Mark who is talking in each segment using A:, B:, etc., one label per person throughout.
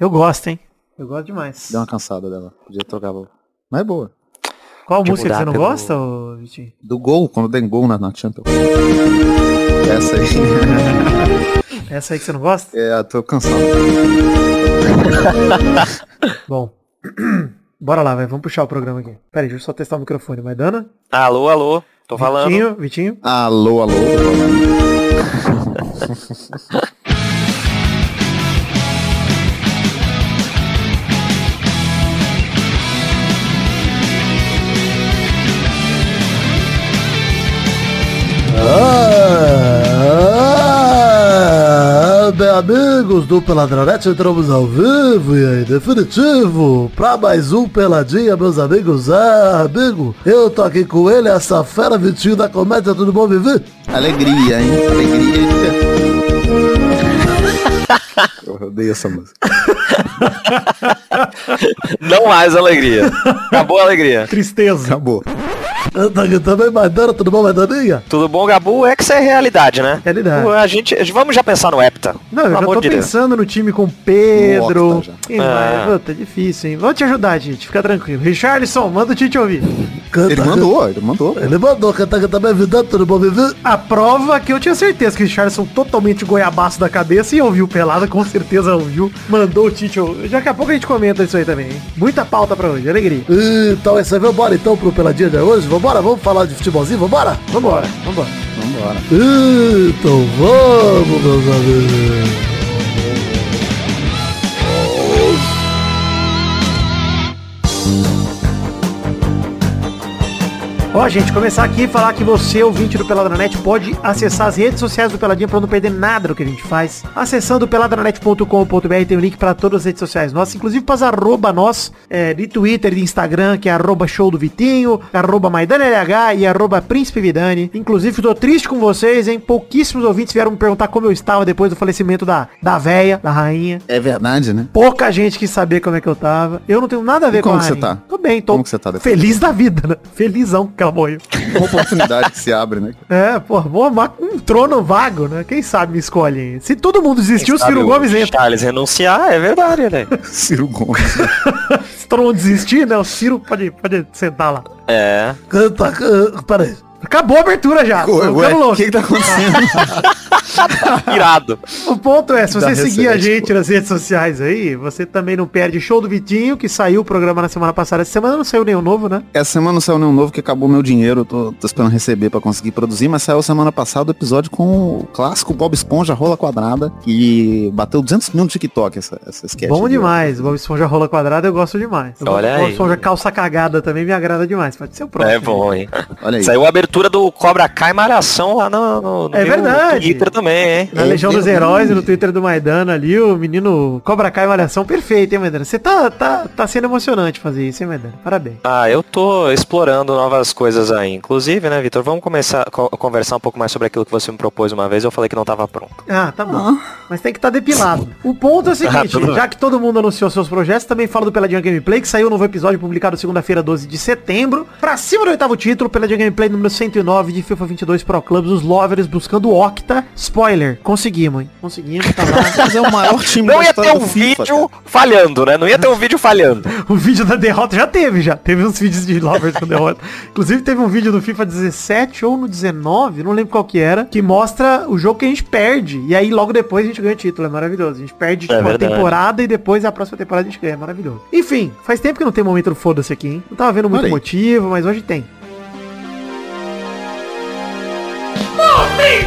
A: Eu gosto, hein? Eu gosto demais.
B: Deu uma cansada dela. Podia trocar. Mas é boa.
A: Qual
C: De
A: música que você não
C: pelo-
A: gosta, ô, Vitinho?
B: Do gol, quando tem gol na, na Champions. Essa aí.
A: Essa aí que você não gosta?
B: É, tô cansado.
A: Bom. Bora lá, vai. Vamos puxar o programa aqui. Pera aí, deixa eu só testar o microfone. Maidana?
C: Alô, alô. Tô falando.
A: Vitinho? Vitinho?
B: Alô, alô.
D: amigos do Peladronete, entramos ao vivo e aí, definitivo, pra mais um Peladinha, meus amigos. Ah, amigo, eu tô aqui com ele, essa fera Vitinho da comédia, tudo bom, Vivi?
B: Alegria, hein? Alegria. Eu odeio essa música.
C: Não mais alegria. Acabou a alegria.
A: Tristeza.
B: Acabou.
D: Também, Maidana, tudo bom, Maidaninha?
C: Tudo bom, Gabu? É que isso é realidade, né?
A: Realidade.
C: A gente, vamos já pensar no Hepta.
A: Não, eu já tô
C: de Deus.
A: pensando no time com Pedro. Mais?
C: É.
A: Puta, difícil, hein? Vou te ajudar, gente. Fica tranquilo. Richardson, manda o Tite ouvir.
D: Canta,
B: Ele mandou, ele mandou.
D: Ele mandou, canta aqui também, Vidão, tudo bom, Vivi?
A: A prova que eu tinha certeza que o Richardson totalmente goiabaço da cabeça e ouviu pelada, com certeza ouviu. Mandou o Tite ouvir. Daqui a pouco a gente comenta isso aí também, hein? Muita pauta pra hoje, alegria.
D: Então é isso aí, vambora então pro Peladinha de hoje, vambora, vamos falar de futebolzinho, vambora?
A: Vambora, vambora.
B: Vambora.
D: Então vamos, meus amigos.
A: Ó, gente, começar aqui e falar que você, ouvinte do Peladranet, pode acessar as redes sociais do Peladinha pra não perder nada do que a gente faz. Acessando peladranet.com.br tem o link pra todas as redes sociais nossas, inclusive pras arroba nós, é, de Twitter e de Instagram, que é arroba show do Vitinho, arroba MaidaneLH e arroba Príncipe Vidani. Inclusive, tô triste com vocês, hein? Pouquíssimos ouvintes vieram me perguntar como eu estava depois do falecimento da, da véia, da rainha.
B: É verdade, né?
A: Pouca gente quis saber como é que eu tava. Eu não tenho nada a ver
B: E
A: com
B: como
A: a
B: que você tá?
A: Tô bem, tô
B: Como que você tá depois?
A: feliz da vida, né? Felizão que morreu.
B: Uma oportunidade que se abre, né?
A: É, pô, vou amar um trono vago, né? Quem sabe me escolhe. hein? Se todo mundo desistir, o Ciro Gomes entra.
C: Charles renunciar, é verdade, né?
B: Ciro Gomes.
A: Se todo mundo desistir, né? O Ciro pode, pode sentar lá.
C: É.
D: Canta, canta, peraí.
A: Acabou a abertura já.
B: O que que tá acontecendo?
C: Irado.
A: O ponto é, se você seguir a gente nas redes sociais aí, você também não perde show do Vitinho, que saiu o programa na semana passada. Essa semana não saiu nenhum novo, né?
B: Essa semana não saiu nenhum novo que acabou meu dinheiro. eu Tô, tô esperando receber pra conseguir produzir, mas saiu semana passada o episódio com o clássico Bob Esponja Rola Quadrada, que bateu 200 mil no TikTok essa, essa sketch.
A: Bom demais. Bob Esponja rola quadrada eu gosto demais. O
C: Olha
A: Bob
C: aí.
A: Esponja calça cagada também me agrada demais. Pode ser o próximo.
C: É bom, hein?
B: Olha aí.
C: Saiu a abertura do Cobra Kai Malhação lá no, no, no
A: É
C: meu
A: verdade.
C: Twitter também, hein?
A: Na
B: É
A: Legião dos. Heróis, no Twitter do Maidana ali, o menino Cobra Kai Malhação, perfeito, hein, Maidana? Você tá, tá, tá sendo emocionante fazer isso, hein, Maidana? Parabéns.
C: Ah, eu tô explorando novas coisas aí. Inclusive, né, Vitor, vamos começar a co- conversar um pouco mais sobre aquilo que você me propôs uma vez. Eu falei que não tava pronto.
A: Ah, tá bom. Mas tem que estar depilado. O ponto é o seguinte,
C: Ah, bem.
A: já que todo mundo anunciou seus projetos, também fala do Peladinha Gameplay, que saiu um novo episódio publicado segunda-feira, 12 de setembro. Pra cima do oitavo título, Peladinha Gameplay número 109 de FIFA 22 Pro Clubs, os Lovers buscando o Octa. Spoiler, conseguimos, hein? Conseguimos, tá lá.
B: Mas é o maior time
C: Não
B: da
C: ia ter um
B: FIFA,
C: vídeo
B: cara.
C: falhando, né? Não ia ter um vídeo falhando.
A: O vídeo da derrota já teve, já. Teve uns vídeos de Lovers com derrota. Inclusive teve um vídeo do FIFA 17 ou no 19, não lembro qual que era, que mostra o jogo que a gente perde. E aí logo depois a gente ganha o título. É maravilhoso. A gente perde tipo, uma
C: verdade.
A: temporada e depois a próxima temporada a gente ganha. É maravilhoso. Enfim, faz tempo que não tem momento do foda-se aqui, hein? Não tava vendo muito
B: Olha aí.
A: motivo, mas hoje tem.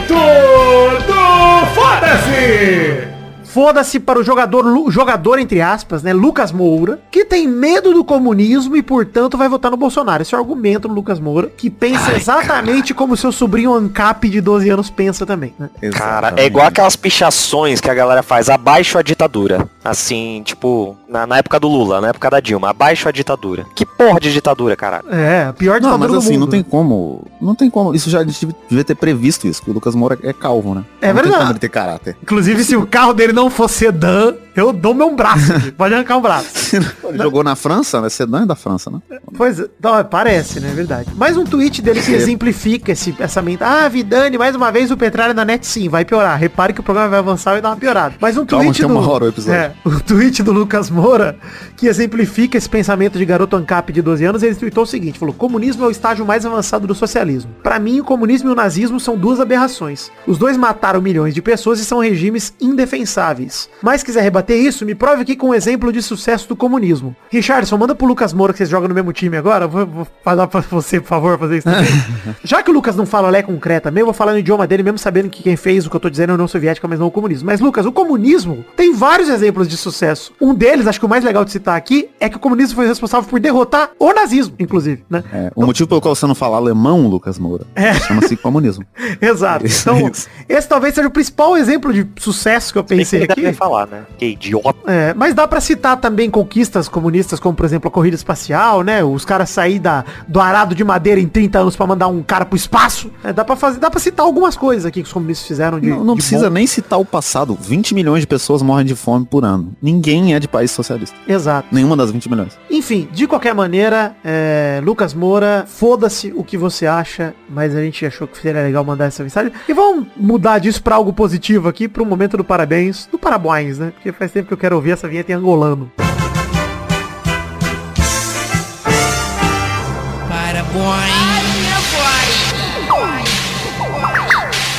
A: Momento do foda-se! Foda-se para o jogador, jogador entre aspas, né, Lucas Moura, que tem medo do comunismo e, portanto, vai votar no Bolsonaro. Esse é o argumento do Lucas Moura, que pensa exatamente como seu sobrinho Ancap de 12 anos pensa também. né?
C: Cara, é igual aquelas pichações que a galera faz abaixo a ditadura. Assim, tipo, na, na época do Lula, na época da Dilma, abaixo a ditadura. Que porra de ditadura, caralho?
A: É, pior
B: Não,
A: ditadura
B: mas
A: do
B: assim,
A: mundo.
B: não tem como. Não tem como. Isso já a gente devia ter previsto isso, que o Lucas Moura é calvo, né?
A: É
B: não
A: verdade.
B: Tem como ele ter caráter.
A: Inclusive, se o carro dele não fosse sedã, eu dou meu braço. Pode arrancar um braço.
B: Ele jogou na França, né? Sedan é da França, né?
A: Pois é, não, parece, né? É verdade. Mais um tweet dele que exemplifica esse, essa mente. Ah, Vidani, mais uma vez o Petralha na net sim, vai piorar. Repare que o programa vai avançar e dar uma piorada. Mas um
B: Calma,
A: tweet do.
B: uma hora o episódio.
A: É, o tweet do Lucas Moura, que exemplifica esse pensamento de garoto ANCAP de 12 anos, ele tweetou o seguinte: falou, comunismo é o estágio mais avançado do socialismo. Pra mim, o comunismo e o nazismo são duas aberrações. Os dois mataram milhões de pessoas e são regimes indefensáveis. Mas quiser rebater isso, me prove aqui com um exemplo de sucesso do comunismo. Richardson, manda pro Lucas Moura que vocês jogam no mesmo time agora. Vou, vou falar pra você, por favor, fazer isso também. Já que o Lucas não fala lé concreta mesmo, eu vou falar no idioma dele, mesmo sabendo que quem fez o que eu tô dizendo é a União Soviética, mas não o comunismo. Mas, Lucas, o comunismo tem vários exemplos de sucesso. Um deles, acho que o mais legal de citar aqui, é que o comunismo foi responsável por derrotar o nazismo, inclusive, né?
B: É, o motivo pelo qual você não fala alemão, Lucas Moura,
A: É.
B: chama-se comunismo.
A: Exato.
B: Isso,
A: Então, esse talvez seja o principal exemplo de sucesso que eu
C: que
A: pensei
C: deve
A: aqui.
C: falar, né? Que idiota.
A: É, mas dá pra citar também conquistas comunistas, como por exemplo a corrida espacial, né? Os caras sair da, do arado de madeira em 30 anos pra mandar um cara pro espaço. É, dá para fazer, dá para citar algumas coisas aqui que os comunistas fizeram de
B: Não, não
A: de
B: precisa
A: bom.
B: nem citar o passado. 20 milhões de pessoas morrem de fome por ano. Ninguém é de país socialista.
A: Exato.
B: Nenhuma das 20 milhões.
A: Enfim, de qualquer maneira, é, Lucas Moura, foda-se o que você acha, mas a gente achou que seria legal mandar essa mensagem. E vamos mudar disso pra algo positivo aqui, pro momento do parabéns, do parabéns, né? Porque faz tempo que eu quero ouvir essa vinheta em angolano.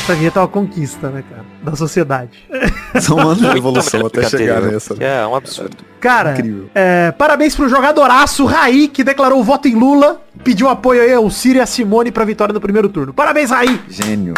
A: Essa vinheta é uma conquista, né, cara? Da sociedade.
B: São anos de evolução até chegar
C: anterior,
B: nessa.
C: que É um absurdo.
A: Cara,
B: Incrível.
A: é, parabéns pro jogadoraço Raí, que declarou voto em Lula, pediu apoio aí ao Ciro e a Simone pra vitória no primeiro turno. Parabéns, Raí!
B: Gênio.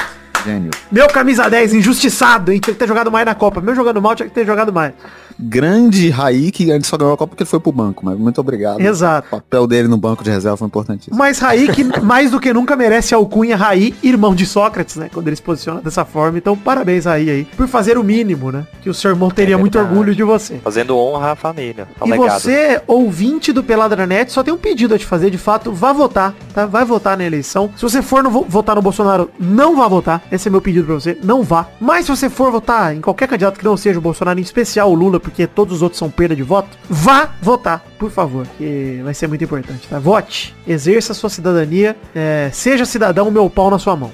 A: Meu camisa 10, injustiçado, hein? Tinha que ter jogado mais na Copa. Meu jogando mal, tinha que ter jogado mais.
B: Grande Raí, que ele só ganhou a Copa porque ele foi pro banco, mas muito obrigado.
A: Exato.
B: O papel dele no banco de reserva foi importantíssimo.
A: Mas Raí, que mais do que nunca merece a alcunha Raí, irmão de Sócrates, né? Quando ele se posiciona dessa forma. Então, parabéns, Raí, aí, por fazer o mínimo, né? Que o seu irmão teria
C: É
A: muito orgulho de você.
C: Fazendo honra à família, ao
A: E
C: legado.
A: você, ouvinte do Peladranet, só tem um pedido a te fazer, de fato, vá votar, tá? Vai votar na eleição. Se você for no vo- votar no Bolsonaro, não vá votar. Esse é meu pedido pra você, não vá. Mas se você for votar em qualquer candidato que não seja o Bolsonaro, em especial o Lula, porque todos os outros são perda de voto, vá votar, por favor, que vai ser muito importante, tá? Vote, exerça a sua cidadania, é, seja cidadão, meu pau na sua mão.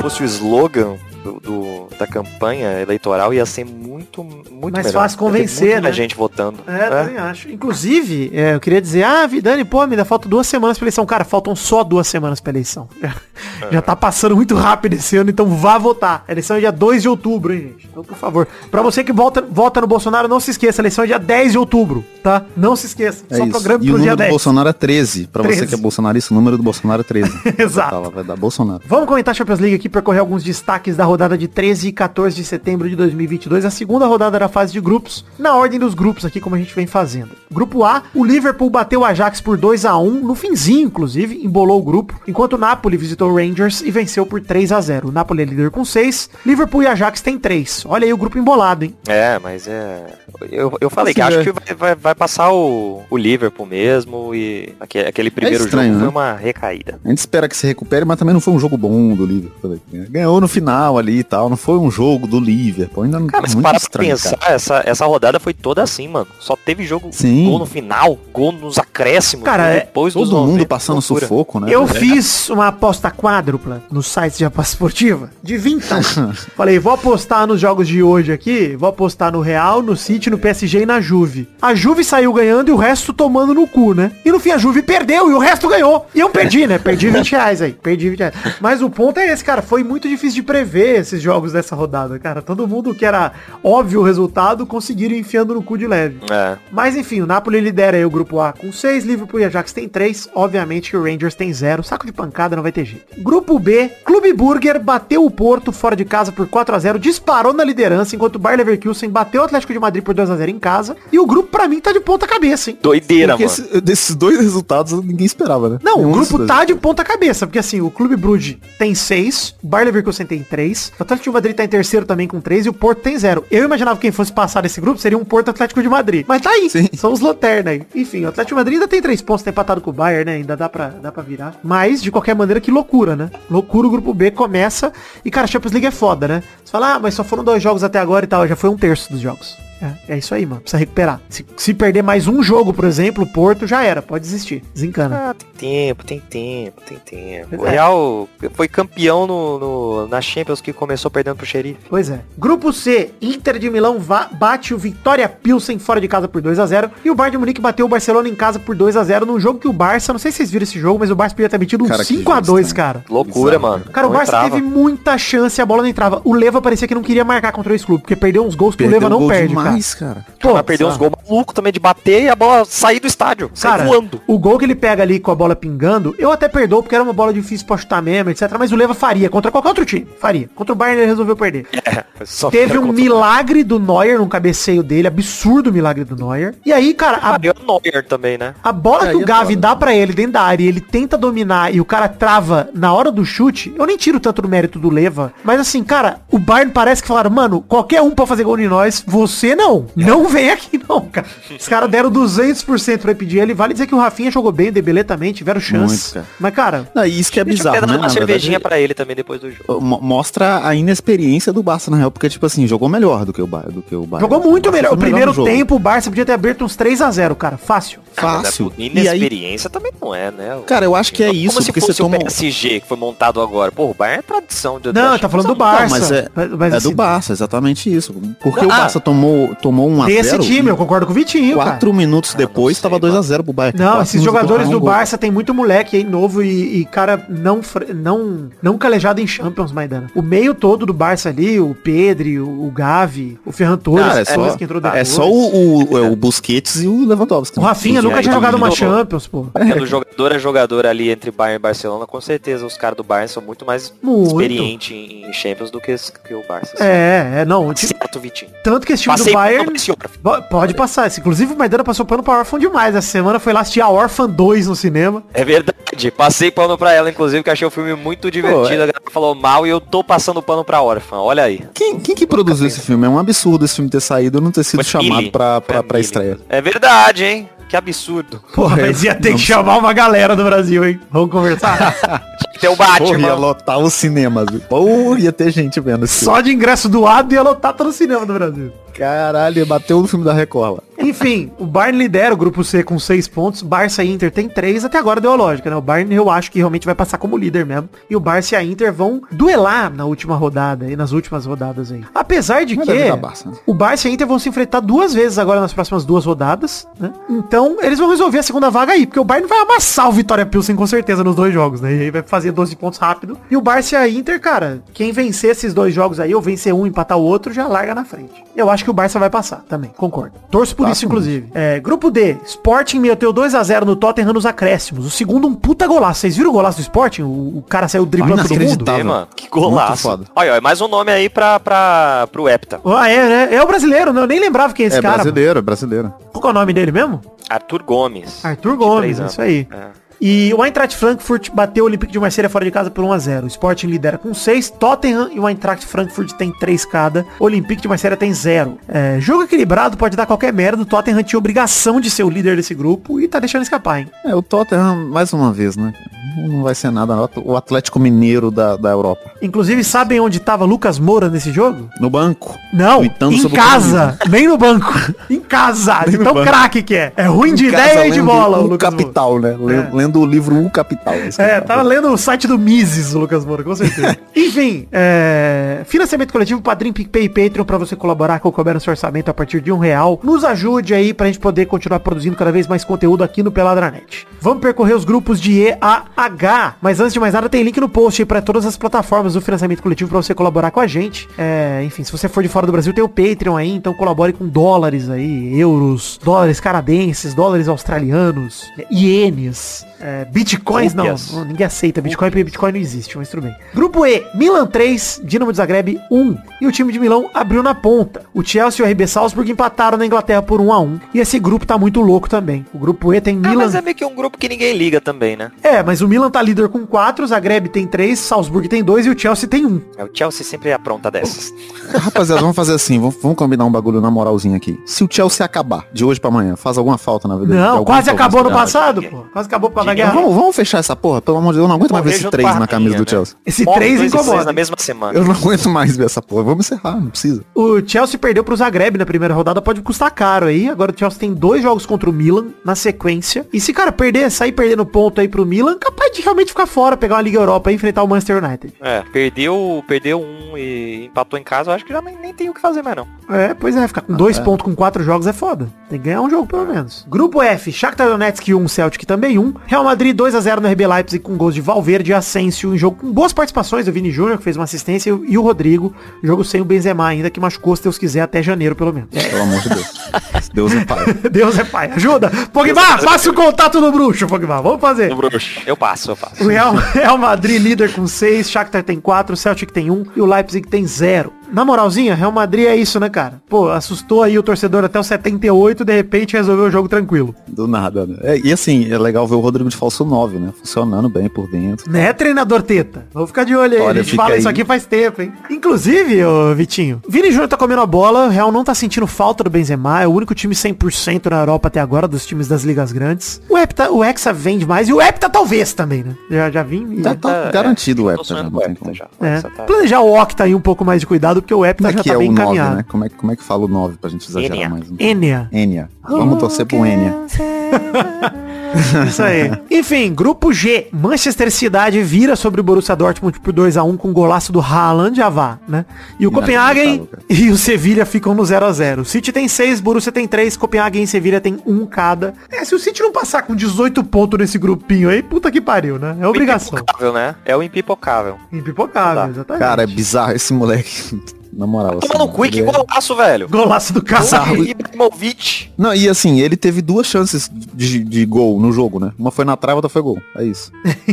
C: Fosse o slogan do, do- da campanha eleitoral, ia ser muito, muito
A: Mais
C: melhor.
A: fácil convencer,
C: muito mais
A: né?
C: gente votando.
A: É, também acho. Inclusive, é, eu queria dizer, ah, Vidani, pô, me dá falta duas semanas pra eleição. Cara, faltam só duas semanas pra eleição. Já, já tá passando muito rápido esse ano, então vá votar. A eleição é dia 2 de outubro, hein, gente? Então, por favor. Pra você que volta, vota no Bolsonaro, não se esqueça, a eleição é dia 10 de outubro, tá? Não se esqueça.
B: É
A: só
B: isso.
A: programa
B: E o
A: pro dia
B: número do
A: 10.
B: Bolsonaro é 13. Pra
A: 13.
B: você que é bolsonarista, o número do Bolsonaro é 13.
A: Exato.
B: Tá lá, vai dar Bolsonaro.
A: Vamos comentar a Champions League aqui, percorrer alguns destaques da rodada de 13 e 14 de setembro de 2022. A segunda rodada da fase de grupos, na ordem dos grupos aqui, como a gente vem fazendo. Grupo A, o Liverpool bateu o Ajax por 2 a 1 no finzinho, inclusive, embolou o grupo, enquanto o Napoli visitou o Rangers e venceu por 3 a 0 O Napoli é líder com 6, Liverpool e Ajax tem 3. Olha aí o grupo embolado, hein?
C: É, mas é. Eu, eu falei que
B: Assim,
C: acho
B: é.
C: que vai, vai, vai passar o, o Liverpool mesmo e aque- aquele primeiro
B: estranho,
C: jogo
B: né?
C: foi uma recaída.
B: A gente espera que se recupere, mas também não foi um jogo bom do Liverpool. Ganhou no final ali e tal. Não foi um jogo do Liverpool. Ainda não
C: Cara,
B: tá
C: mas
B: muito
C: parar pra
B: estranho,
C: pensar,
B: cara.
C: essa, essa rodada foi toda assim, mano. Só teve jogo,
B: Sim.
C: gol no final, gol nos acréscimos,
A: Cara, é-
C: depois dos
B: Todo mundo
C: 90,
B: passando
C: loucura.
B: sufoco, né?
A: Eu
B: É.
A: fiz uma aposta quádrupla no site de aposta esportiva de 20. Falei, vou apostar nos jogos de hoje aqui, vou apostar no Real, no City, no PSG e na Juve. A Juve saiu ganhando e o resto tomando no cu, né? E no fim a Juve perdeu e o resto ganhou. E eu perdi, né? Perdi 20 reais aí. Perdi 20 reais. Mas o ponto é esse, cara. Foi muito difícil de prever esses jogos dessa rodada, cara. Todo mundo que era óbvio o resultado conseguiram ir enfiando no cu de leve.
C: É.
A: Mas enfim, o Napoli lidera aí o grupo A com 6, Liverpool e Ajax tem 3, obviamente que o Rangers tem 0, saco de pancada não vai ter jeito. Grupo B, Clube Burger bateu o Porto fora de casa por 4 a 0, disparou na liderança, enquanto o Bayer Leverkusen bateu o Atlético de Madrid por 2 a 0 em casa, e o grupo pra mim tá de ponta cabeça, hein?
C: Doideira,
B: Porque
C: mano.
B: esse- desses dois resultados ninguém esperava, né?
A: Não, o
B: Nenhum
A: grupo
B: desses
A: tá de ponta cabeça, porque assim, o Clube Brugge tem 6, o Bayer Leverkusen tem 3, o Atlético de Madrid tá em terceiro também com 3 e o Porto tem 0. Eu imaginava que quem fosse passar desse grupo, seria um Porto Atlético de Madrid. Mas tá aí,
B: Sim.
A: são os Lanterna aí. Enfim, o Atlético de Madrid ainda tem três pontos, tá empatado com o Bayern, né? Ainda dá pra, dá pra virar. Mas, de qualquer maneira, que loucura, né? Loucura, o grupo B começa. E, cara, a Champions League é foda, né? Você fala, ah, mas só foram dois jogos até agora e tal. Já foi um terço dos jogos. É, é isso aí, mano. Precisa recuperar. Se, se perder mais um jogo, por exemplo, o Porto já era. Pode desistir. Desencana.
C: Ah, tem tempo, tem tempo, tem tempo. O
A: É.
C: Real foi campeão no, no- na Champions que começou perdendo pro xerife.
A: Pois é. Grupo C, Inter de Milão va- bate o Vitória Pilsen fora de casa por 2 a 0 E o Bayern de Munique bateu o Barcelona em casa por 2 a 0 num jogo que o Barça, não sei se vocês viram esse jogo, mas o Barça podia ter metido um
B: Cara, que
A: 5 a
B: jogo
A: 2
B: estranho.
A: cara.
C: Loucura,
B: Bizarro.
C: mano.
A: Cara, o
C: Não
A: Barça
C: entrava.
A: teve muita chance e a bola não entrava. O Leva parecia que não queria marcar contra esse clube, porque perdeu uns gols que o
B: Perdeu
A: Leva não perde,
B: demais, cara.
A: Cara. Pô,
C: Mas perdeu uns gols malucos também de bater e a bola sair do estádio.
A: Cara,
C: voando.
A: o gol que ele pega ali com a bola pingando, eu até perdoo porque era uma bola difícil pra chutar mesmo, etc. Mas o Leva faria contra qualquer outro time. Faria. Contra o Bayern ele resolveu perder.
C: Só
A: Teve um milagre do Neuer num cabeceio dele, absurdo milagre do Neuer. E aí, cara, a,
C: Neuer também, né?
A: a bola
B: Aí
A: que o
B: é
A: Gavi dá pra ele dentro da área e ele tenta dominar e o cara trava na hora do chute, eu nem tiro tanto do mérito do Leva. Mas assim, cara, o Bayern parece que falaram, mano, qualquer um pode fazer gol em nós, você não. Não vem aqui não, cara. Os caras deram 200% pra impedir ele. Vale dizer que o Rafinha jogou bem, o Dembélé também, tiveram chance.
B: Muito, cara.
A: Mas, cara,
B: Não, isso que é bizarro, né?
C: uma
B: Na
C: cervejinha
B: verdade,
C: pra ele também depois do jogo.
B: mo- mostra a inexperiência do Barça, na real, porque, tipo assim, jogou melhor do que o Bayern. Do que o Bayern.
A: jogou muito melhor. O primeiro
B: jogo.
A: tempo, o Barça podia ter aberto uns 3 a 0 cara. Fácil.
B: Fácil.
C: Mas a
B: E aí,
C: Inexperiência também não é, né?
B: Cara, eu acho que é
C: Como
B: isso,
C: se
B: porque
C: fosse
B: você toma-
C: o PSG que foi montado agora. Pô, o Bayern é tradição de
A: Não, tá falando do Barça.
B: mas é-
A: Mas,
B: é
A: assim,
B: do Barça, exatamente isso. Porque o
C: Ah.
B: Barça tomou, tomou um a
A: Desse
B: 0
A: time, eu concordo com o Vitinho, cara.
B: Quatro minutos depois
C: sei,
B: tava
C: mano.
B: 2x0 pro Bayern.
A: Não,
B: Quatro
A: esses jogadores do
B: gol.
A: Barça tem muito moleque aí novo e, e cara não, não não calejado em Champions, Maidana. O meio todo do Barça ali, o Pedri, o, Gavi, o Ferran Torres,
B: Cara, é só,
A: que entrou
B: é só o, o, é o Busquets e o Lewandowski.
A: O Rafinha nunca tinha jogado uma. Champions, pô.
C: Quando jogador é jogador ali entre Bayern e Barcelona, com certeza os caras do Bayern são muito mais
A: Muito.
C: experientes em, Champions do que, que o Barça.
A: É, é, não.
C: Certo, Vitinho.
A: tanto que esse time
C: Passei
A: do Bayern... Pode passar. Inclusive o Maidana passou pano pra Orphan demais. Essa semana foi lá assistir a Orphan 2 no cinema.
C: É verdade. Passei pano pra ela, inclusive, que achei o filme muito divertido.
B: Pô, é-
C: A galera falou mal e eu tô passando pano pra órfã. Olha aí.
B: Quem, quem que produziu esse filme? É um absurdo esse filme ter saído e não ter sido
C: Foi
B: chamado
C: Mili.
B: pra, pra, pra estreia.
C: É verdade, hein? Que absurdo.
A: Porra, mas ia ter que chamar uma galera do Brasil, hein? Vamos conversar?
C: O
B: Porra, ia
C: Batman.
B: lotar os cinemas. viu? Pô, ia ter gente vendo esse filme.
A: Só de ingresso doado ia lotar todo o cinema do Brasil.
B: Caralho, bateu no filme da Record lá.
A: Enfim, o Bayern lidera o grupo C com 6 pontos, Barça e Inter tem 3, até agora deu a lógica, né? O Bayern eu acho que realmente vai passar como líder mesmo. E o Barça e a Inter vão duelar na última rodada e nas últimas rodadas aí. Apesar de
B: Mas
A: que
B: Barça, né?
A: o Barça e a Inter vão se enfrentar duas vezes agora nas próximas duas rodadas, né? Então, eles vão resolver a segunda vaga aí, porque o Bayern vai amassar o Vitória Pilsen com certeza nos dois jogos, né? E aí vai fazer 12 pontos rápido. E o Barça e a Inter, cara, quem vencer esses dois jogos aí, ou vencer um e empatar o outro, já larga na frente. Eu acho que o Barça vai passar também, concordo. Torço por isso, inclusive. É, grupo D, Sporting meteu 2x0 no Tottenham nos acréscimos. O segundo, um puta golaço. Vocês viram o golaço do Sporting? O, o cara saiu driblando todo mundo?
C: É, mano. Que golaço.
B: foda.
C: Olha, é mais um nome aí pra, pra, pro Hepta.
A: Ah, é, né? É o brasileiro, né? Eu nem lembrava quem é esse
B: É
A: cara.
B: brasileiro, é brasileiro.
A: Qual que é o nome dele mesmo?
C: Arthur Gomes.
A: Arthur
C: 23
A: Gomes, isso aí.
C: É.
A: E o Eintracht Frankfurt bateu o Olympique de Marselha fora de casa por 1x0. O Sporting lidera com 6, Tottenham e o Eintracht Frankfurt tem 3 cada. O Olympique de Marselha tem 0. É, jogo equilibrado pode dar qualquer merda. O Tottenham tinha obrigação de ser o líder desse grupo e tá deixando escapar, hein?
B: É, o Tottenham, mais uma vez, né? Não vai ser nada. O Atlético Mineiro da, da Europa.
A: Inclusive, sabem onde tava Lucas Moura nesse jogo?
B: No banco.
A: Não, em casa, nem no banco. em casa, de
B: no
A: tão
B: banco.
A: craque que é. É ruim de
B: Em casa,
A: ideia e de
B: lendo
A: bola, o
B: o
A: Lucas Moura.
B: Capital, né? Le- Lendo o livro O Capital.
A: É,
B: cara.
A: tava lendo o site do Mises, Lucas Moura, com certeza. Enfim, é, financiamento coletivo, Padrim, PicPay e Patreon pra você colaborar com o seu orçamento a partir de um real. Nos ajude aí pra gente poder continuar produzindo cada vez mais conteúdo aqui no Peladranet. Vamos percorrer os grupos de E a H. Mas antes de mais nada, tem link no post aí pra todas as plataformas do financiamento coletivo pra você colaborar com a gente. É, enfim, se você for de fora do Brasil, tem o Patreon aí, então colabore com dólares aí, euros, dólares canadenses, dólares australianos, é, ienes, é, bitcoins, não,
C: Rúpias.
A: não, ninguém aceita Bitcoin, porque Bitcoin não existe, mas tudo bem. Grupo E, Milan 3, Dinamo de Zagreb 1. E o time de Milão abriu na ponta. O Chelsea e o RB Salzburg empataram na Inglaterra por 1 a 1 E esse grupo tá muito louco também. O grupo E tem
C: Ah,
A: Milan...
C: mas é meio que um grupo que ninguém liga também, né?
A: É, mas o, Milan tá líder com 4, o Zagreb tem 3, Salzburg tem 2 e o Chelsea tem 1.
C: É, O Chelsea sempre apronta dessas.
B: Rapaziada, vamos fazer assim, vamos, vamos combinar um bagulho na moralzinha aqui. Se o Chelsea acabar de hoje pra amanhã, faz alguma falta na vida
A: Não, quase acabou no passado, pô. Quase acabou por
C: Ninguém.
A: guerra.
B: Vamos, vamos fechar essa porra, pelo amor de Deus, eu não aguento mais ver
C: Morrer
B: esse
C: junto
B: 3
C: com a
B: na camisa do
C: né?
B: Chelsea.
A: Esse
C: Morre
A: 3
C: dois e seis
A: incomoda.
C: na mesma semana.
B: Eu não aguento mais ver essa porra. Vamos encerrar, não precisa.
A: O Chelsea perdeu pro Zagreb na primeira rodada, pode custar caro aí. Agora o Chelsea tem dois jogos contra o Milan na sequência. E se, cara, perder, sair perdendo ponto aí pro Milan, capaz de realmente ficar fora, pegar uma Liga Europa e enfrentar o Manchester United.
C: É, perdeu, perdeu um e empatou em casa, eu acho que já nem, nem tem o que fazer mais não.
A: É, pois é, ficar com dois pontos com quatro jogos é foda. Tem que ganhar um jogo pelo menos. Grupo F, Shakhtar Donetsk 1, Celtic também 1. Real Madrid 2 a 0 no RB Leipzig com gols de Valverde e Asensio, um jogo com boas participações do Vini Júnior, que fez uma assistência, e o Rodrigo, jogo sem o Benzema ainda, que machucou, se Deus quiser, até janeiro pelo menos.
B: Pelo amor de Deus. Deus é pai.
A: Deus é pai, ajuda! Pogba, passa o contato do bruxo, Pogba, vamos fazer.
C: Eu passo, eu passo.
A: O Real, Real Madrid líder com 6, Shakhtar tem 4, Celtic tem 1 e o Leipzig tem 0. Na moralzinha, Real Madrid é isso, né, cara? Pô, assustou aí o torcedor até o 78, de repente resolveu o jogo tranquilo.
B: Do nada, né? É, e assim, é legal ver o Rodrigo de falso 9, né? Funcionando bem por dentro.
A: Né, treinador Teta? Vamos ficar de olho aí.
B: Olha,
A: a gente fala
B: aí.
A: isso aqui faz tempo, hein? Inclusive, ô Vitinho, Vini Júnior tá comendo a bola, o Real não tá sentindo falta do Benzema, é o único time 100% na Europa até agora, dos times das ligas grandes. O Hepta, o Hexa vende mais e o Hepta talvez também, né? Já, já vim e...
B: Já tá
C: É,
B: garantido o
C: tô
B: Hepta, já,
C: com o Hepta já.
A: É.
C: Tá-
A: Planejar o Octa aí um pouco mais de cuidado, porque o Hepta
B: Como é
A: já tá
B: é
A: bem
B: o 9,
A: encaminhado.
B: né? Como é, como é que fala o 9 pra gente exagerar
C: Enia.
B: mais?
A: Enia.
B: Enia. Vamos torcer pro Enia.
A: Isso aí. Enfim, grupo G. Manchester Cidade vira sobre o Borussia Dortmund por 2x1 com golaço do Haaland Avá, né? E o Copenhagen
B: Inacreditável,
A: e o Sevilha ficam no 0x0. O City tem 6, Borussia tem 3, Copenhagen e Sevilha tem 1 cada. É, se o City não passar com 18 pontos nesse grupinho aí, puta que pariu, né? É obrigação.
C: Impipocável, né? É o impipocável.
A: Impipocável,
C: Tá.
A: exatamente.
B: Cara, é bizarro esse moleque. Na moral.
C: Toma
B: assim,
C: no cu, que
B: é-
C: golaço, velho.
A: Golaço do cara.
C: Ibrahimovic.
B: Não, e assim, ele teve duas chances de, de gol no jogo, né? Uma foi na trave, outra foi gol. É isso.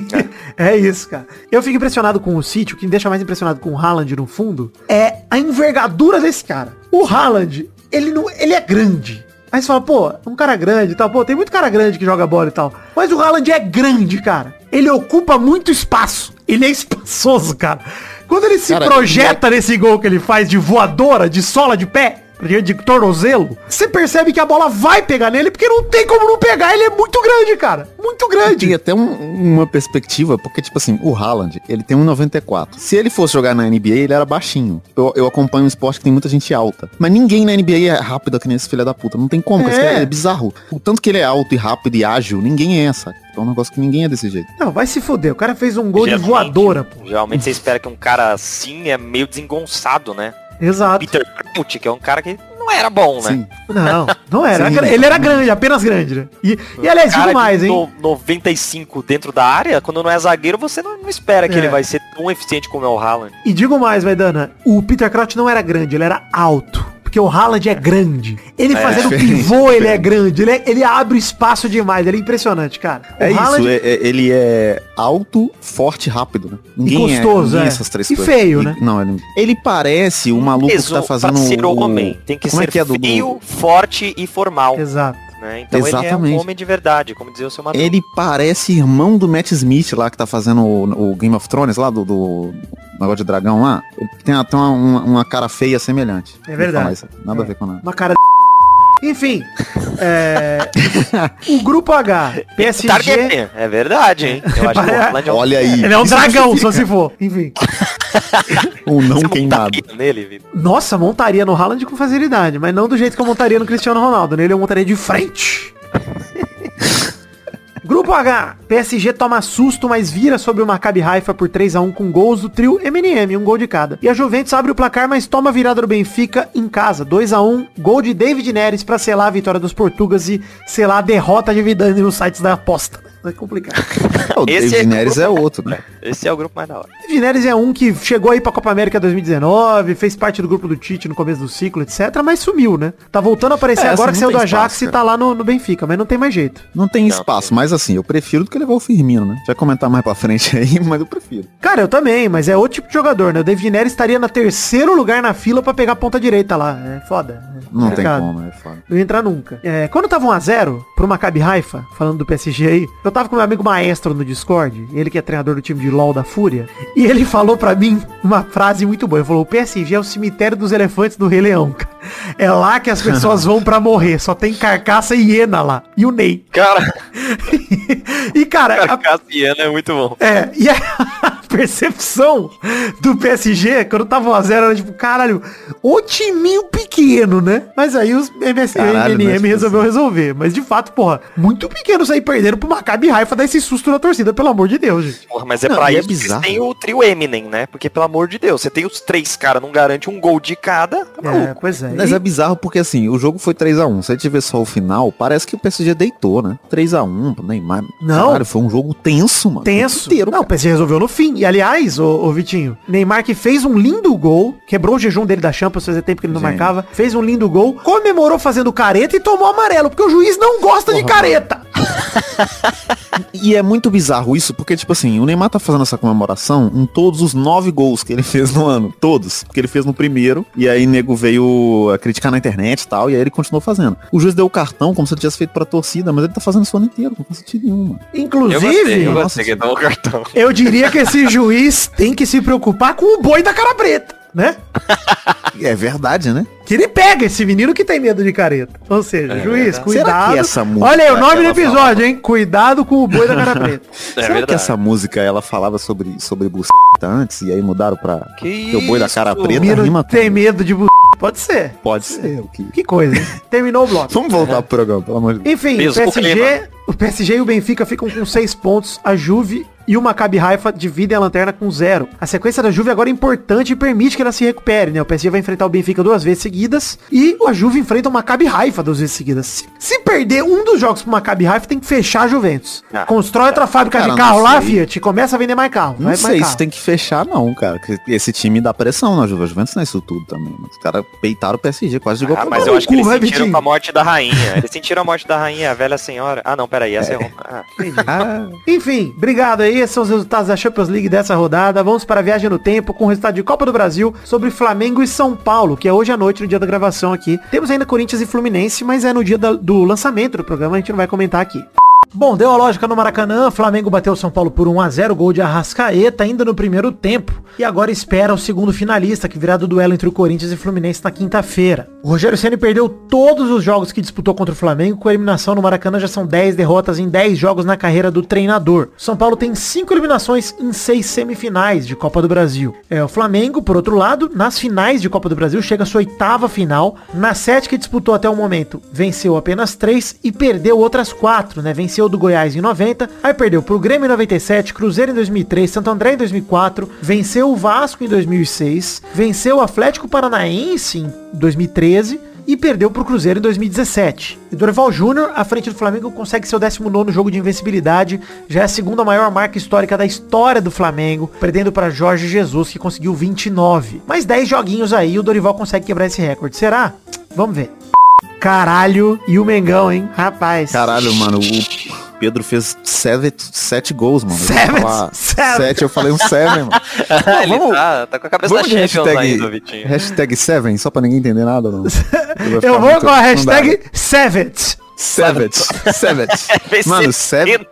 A: É isso, cara. Eu fico impressionado com o City, o que me deixa mais impressionado com o Haaland no fundo é a envergadura desse cara. O Haaland, ele não, ele é grande. Aí você fala, pô, um cara grande e tal, pô, tem muito cara grande que joga bola e tal. Mas o Haaland é grande, cara. Ele ocupa muito espaço. Ele é espaçoso, cara. Quando ele se
B: Cara,
A: projeta nesse gol que ele faz de voadora, de sola de pé, de tornozelo, você percebe que a bola vai pegar nele, porque não tem como não pegar. Ele é muito grande, cara. Muito grande.
B: Tinha até um- uma perspectiva, porque, tipo assim, o Haaland, ele tem 1,94. Se ele fosse jogar na NBA, ele era baixinho. Eu, eu acompanho um esporte que tem muita gente alta. Mas ninguém na NBA é rápido que nem esse filho da puta. Não tem como,
A: É.
B: esse cara é bizarro. O tanto que ele é alto e rápido e ágil, ninguém é, sabe? É um negócio que ninguém é desse jeito.
A: Não, vai se fuder. O cara fez um gol de
C: Geralmente-
A: voadora, pô.
C: Geralmente você espera que um cara assim é meio desengonçado, né?
A: Exato.
C: Peter Crouch, que é um cara que não era bom, né?
B: Sim.
A: Não, não era.
B: Sim.
A: Ele era grande, apenas grande, né? E, e aliás, digo mais, hein?
C: no- 95 dentro da área, quando não é zagueiro, você não, não espera que
A: É.
C: ele vai ser tão eficiente como é o Haaland.
A: E digo mais, Maidana. O Peter Crouch não era grande, ele era alto. Porque o Haaland é grande. Ele
C: É,
A: fazendo
B: diferente,
A: pivô, ele é grande. Ele, é- ele abre espaço demais. Ele é impressionante, cara. O
B: É
A: Haaland-
B: isso, é- é- ele é alto, forte e rápido, né? Ninguém é,
A: gostoso, é.
B: essas três
A: E
B: coisas.
A: feio,
B: E-
A: né?
B: Não, ele, ele parece o maluco
C: Peso
B: que tá fazendo
C: ser homem. Tem que
B: Como é
C: ser
B: que é, Dudu?
C: feio, forte e formal.
A: Exato.
C: Né? Então ele é
B: Exatamente.
C: um homem de verdade, como dizia o seu Madruga.
B: Ele parece irmão do Matt Smith lá, que tá fazendo o, o Game of Thrones lá, do, do negócio de dragão lá. Ele tem até uma, uma, uma cara feia semelhante.
A: É verdade.
B: Nada a ver com nada.
A: Uma cara de... Enfim. é, O grupo H. PSG...
C: É verdade, hein? Eu acho é.
B: Olha aí.
A: Ele é um dragão, só se for. Enfim.
B: Um não
C: Você
B: queimado.
C: nele, Vitor.
A: Nossa, montaria no Haaland com facilidade, mas não do jeito que eu montaria no Cristiano Ronaldo. Nele eu montaria de frente. Grupo H, PSG toma susto, mas vira sobre o Maccabi Haifa por 3x1 com gols do trio MNM, um gol de cada. E a Juventus abre o placar, mas toma a virada do Benfica em casa, 2x1, gol de David Neres pra selar a vitória dos portugueses e selar a derrota de Vidane nos sites da aposta. É complicado.
B: O
C: Esse
B: David
C: é-
B: Neres é outro, né?
C: Esse é o grupo mais da hora.
A: David Neres é um que chegou aí pra Copa América 2019, fez parte do grupo do Tite no começo do ciclo, etc, mas sumiu, né? Tá voltando a aparecer
B: É,
A: agora
B: assim,
A: que saiu do Ajax
B: espaço,
A: e tá lá no, no Benfica, mas não tem mais jeito.
B: Não tem
C: Não,
B: espaço, mas assim, eu prefiro do que levar o Firmino, né? Vai comentar mais pra frente aí, mas eu prefiro.
A: Cara, eu também, mas é outro tipo de jogador, né? O David Neres estaria na terceiro lugar na fila pra pegar a ponta direita lá. É foda. É
B: Não tem como, é foda.
A: Não ia entrar nunca. É, quando tava 1x0 pro Maccabi Haifa, falando do PSG aí, eu tava com meu amigo maestro no Discord, ele que é treinador do time de LoL da Fúria, e ele falou pra mim uma frase muito boa. Ele falou, o PSG é o cemitério dos elefantes do Rei Leão, cara. É lá que as pessoas vão pra morrer, só tem carcaça e hiena lá. E o Ney.
C: Cara,
A: e cara, a-
C: Cassiano é muito bom.
A: é, e a percepção do PSG, quando tava 1x0, era tipo, caralho, o timinho pequeno, né? Mas aí os MSN e
B: né,
A: MM
B: tipo
A: resolveu resolver. Mas de fato, porra, muito pequeno sair perdendo pro Maccabi Raifa dar esse susto na torcida, pelo amor de Deus, gente.
C: Porra, mas é
B: Não,
C: pra
B: é
C: isso que
B: bizarro.
C: tem o trio Eminem, né? Porque, pelo amor de Deus, você tem os três caras, não garante um gol de cada. Tá
A: É, pois é.
B: Mas
A: E-
B: é bizarro porque assim, o jogo foi 3x1. Se a gente ver só o final, parece que o PSG deitou, né? 3x1 pro Neymar.
A: Não.
B: Caralho, foi um jogo tenso, mano.
A: Tenso.
B: Inteiro,
A: não, o PSG resolveu no fim. E aliás, ô, ô Vitinho, Neymar que fez um lindo gol, quebrou o jejum dele da Champions, fazia tempo que ele não marcava, fez um lindo gol, comemorou fazendo careta e tomou amarelo, porque o juiz não gosta de careta.
B: E é muito bizarro isso, porque, tipo assim, o Neymar tá fazendo essa comemoração em todos os nove gols que ele fez no ano. Todos. Porque ele fez no primeiro, e aí nego veio a criticar na internet e tal, e aí ele continuou fazendo. O juiz deu o cartão como se ele tivesse feito pra torcida, mas ele tá fazendo isso o ano inteiro, não faz sentido nenhum, mano.
C: Eu
A: Inclusive,
C: gostei, eu
B: nossa
C: gostei.
A: Eu diria que esse juiz tem que se preocupar com o boi da cara preta, né?
B: É verdade, né?
A: Que ele pega esse menino que tem medo de careta. Ou seja,
C: É
A: juiz,
C: verdade.
A: cuidado.
B: Será que essa música
A: Olha aí o nome do episódio,
C: falava?
A: hein? Cuidado com o boi da cara preta.
C: É
B: Será que
C: verdade.
B: essa música ela falava sobre, sobre buceta antes e aí mudaram pra
C: Que
B: que o boi da cara preta
A: Menino
B: rima
A: tem medo de bu... Pode ser.
B: Pode ser. o que-
A: Que coisa, hein? Terminou o bloco.
B: Vamos voltar pro programa, pelo amor de Deus.
A: Enfim, o PSG, o PSG e o Benfica ficam com seis pontos, a Juve e o Maccabi Haifa dividem a lanterna com zero. A sequência da Juve agora é importante e permite que ela se recupere, né? O PSG vai enfrentar o Benfica duas vezes seguidas e a Juve enfrenta o Maccabi Haifa duas vezes seguidas. Se, se perder um dos jogos pro Maccabi Haifa, tem que fechar a Juventus.
C: Ah,
A: Constrói outra fábrica
B: cara,
A: de carro lá. Fiat, e começa a vender mais carro.
B: Não
A: vai mais
B: sei
A: carro.
B: se tem que fechar, não, cara. Esse time dá pressão na Juve. A Juventus não é isso tudo também. Mas os caras peitaram o PSG, quase gol
C: Ah,
B: pra
C: mas eu acho que eles sentiram com a morte da rainha. Eles sentiram a morte da rainha, a velha senhora. Ah, não, peraí, essa é, Roma. Ah.
B: Ah,
A: Enfim, obrigado aí. Esses são os resultados da Champions League dessa rodada. Vamos para a viagem no tempo com o resultado de Copa do Brasil sobre Flamengo e São Paulo, que é hoje à noite, no dia da gravação aqui. Temos ainda Corinthians e Fluminense, mas é no dia do lançamento do programa, a gente não vai comentar aqui. Bom, deu a lógica no Maracanã, Flamengo bateu São Paulo por 1 a 0 gol de Arrascaeta ainda no primeiro tempo. E agora espera o segundo finalista, que virá do duelo entre o Corinthians e o Fluminense na quinta-feira. O Rogério Ceni perdeu todos os jogos que disputou contra o Flamengo, com a eliminação no Maracanã já são 10 derrotas em 10 jogos na carreira do treinador. São Paulo tem 5 eliminações em 6 semifinais de Copa do Brasil. É, o Flamengo, por outro lado, nas finais de Copa do Brasil, chega à sua oitava final. Na 7 que disputou até o momento, venceu apenas 3 e perdeu outras 4, né? Venceu do Goiás em 90, aí perdeu pro Grêmio em 97, Cruzeiro em 2003, Santo André em 2004, venceu o Vasco em 2006, venceu o Atlético Paranaense em 2013 e perdeu pro Cruzeiro em 2017. E Dorival Júnior, à frente do Flamengo, consegue seu 19º jogo de invencibilidade, já é a segunda maior marca histórica da história do Flamengo, perdendo para Jorge Jesus, que conseguiu 29. Mais 10 joguinhos aí, o Dorival consegue quebrar esse recorde. Será? Vamos ver. Caralho, e o Mengão, hein? Rapaz.
B: caralho, mano. O Pedro fez sete, sete gols, mano. Eu
A: Seven?
B: falar
A: Seven.
B: Sete, eu falei um seven, mano.
C: Ele
B: vamos-
C: tá, tá com a cabeça da
B: Vamos de hashtag,
C: ainda, Vitinho.
B: hashtag seven, só pra ninguém entender nada, não.
A: Eu vou com a hashtag Savage.
B: Savage. Savage.
C: Fez
B: Mano,
C: 70.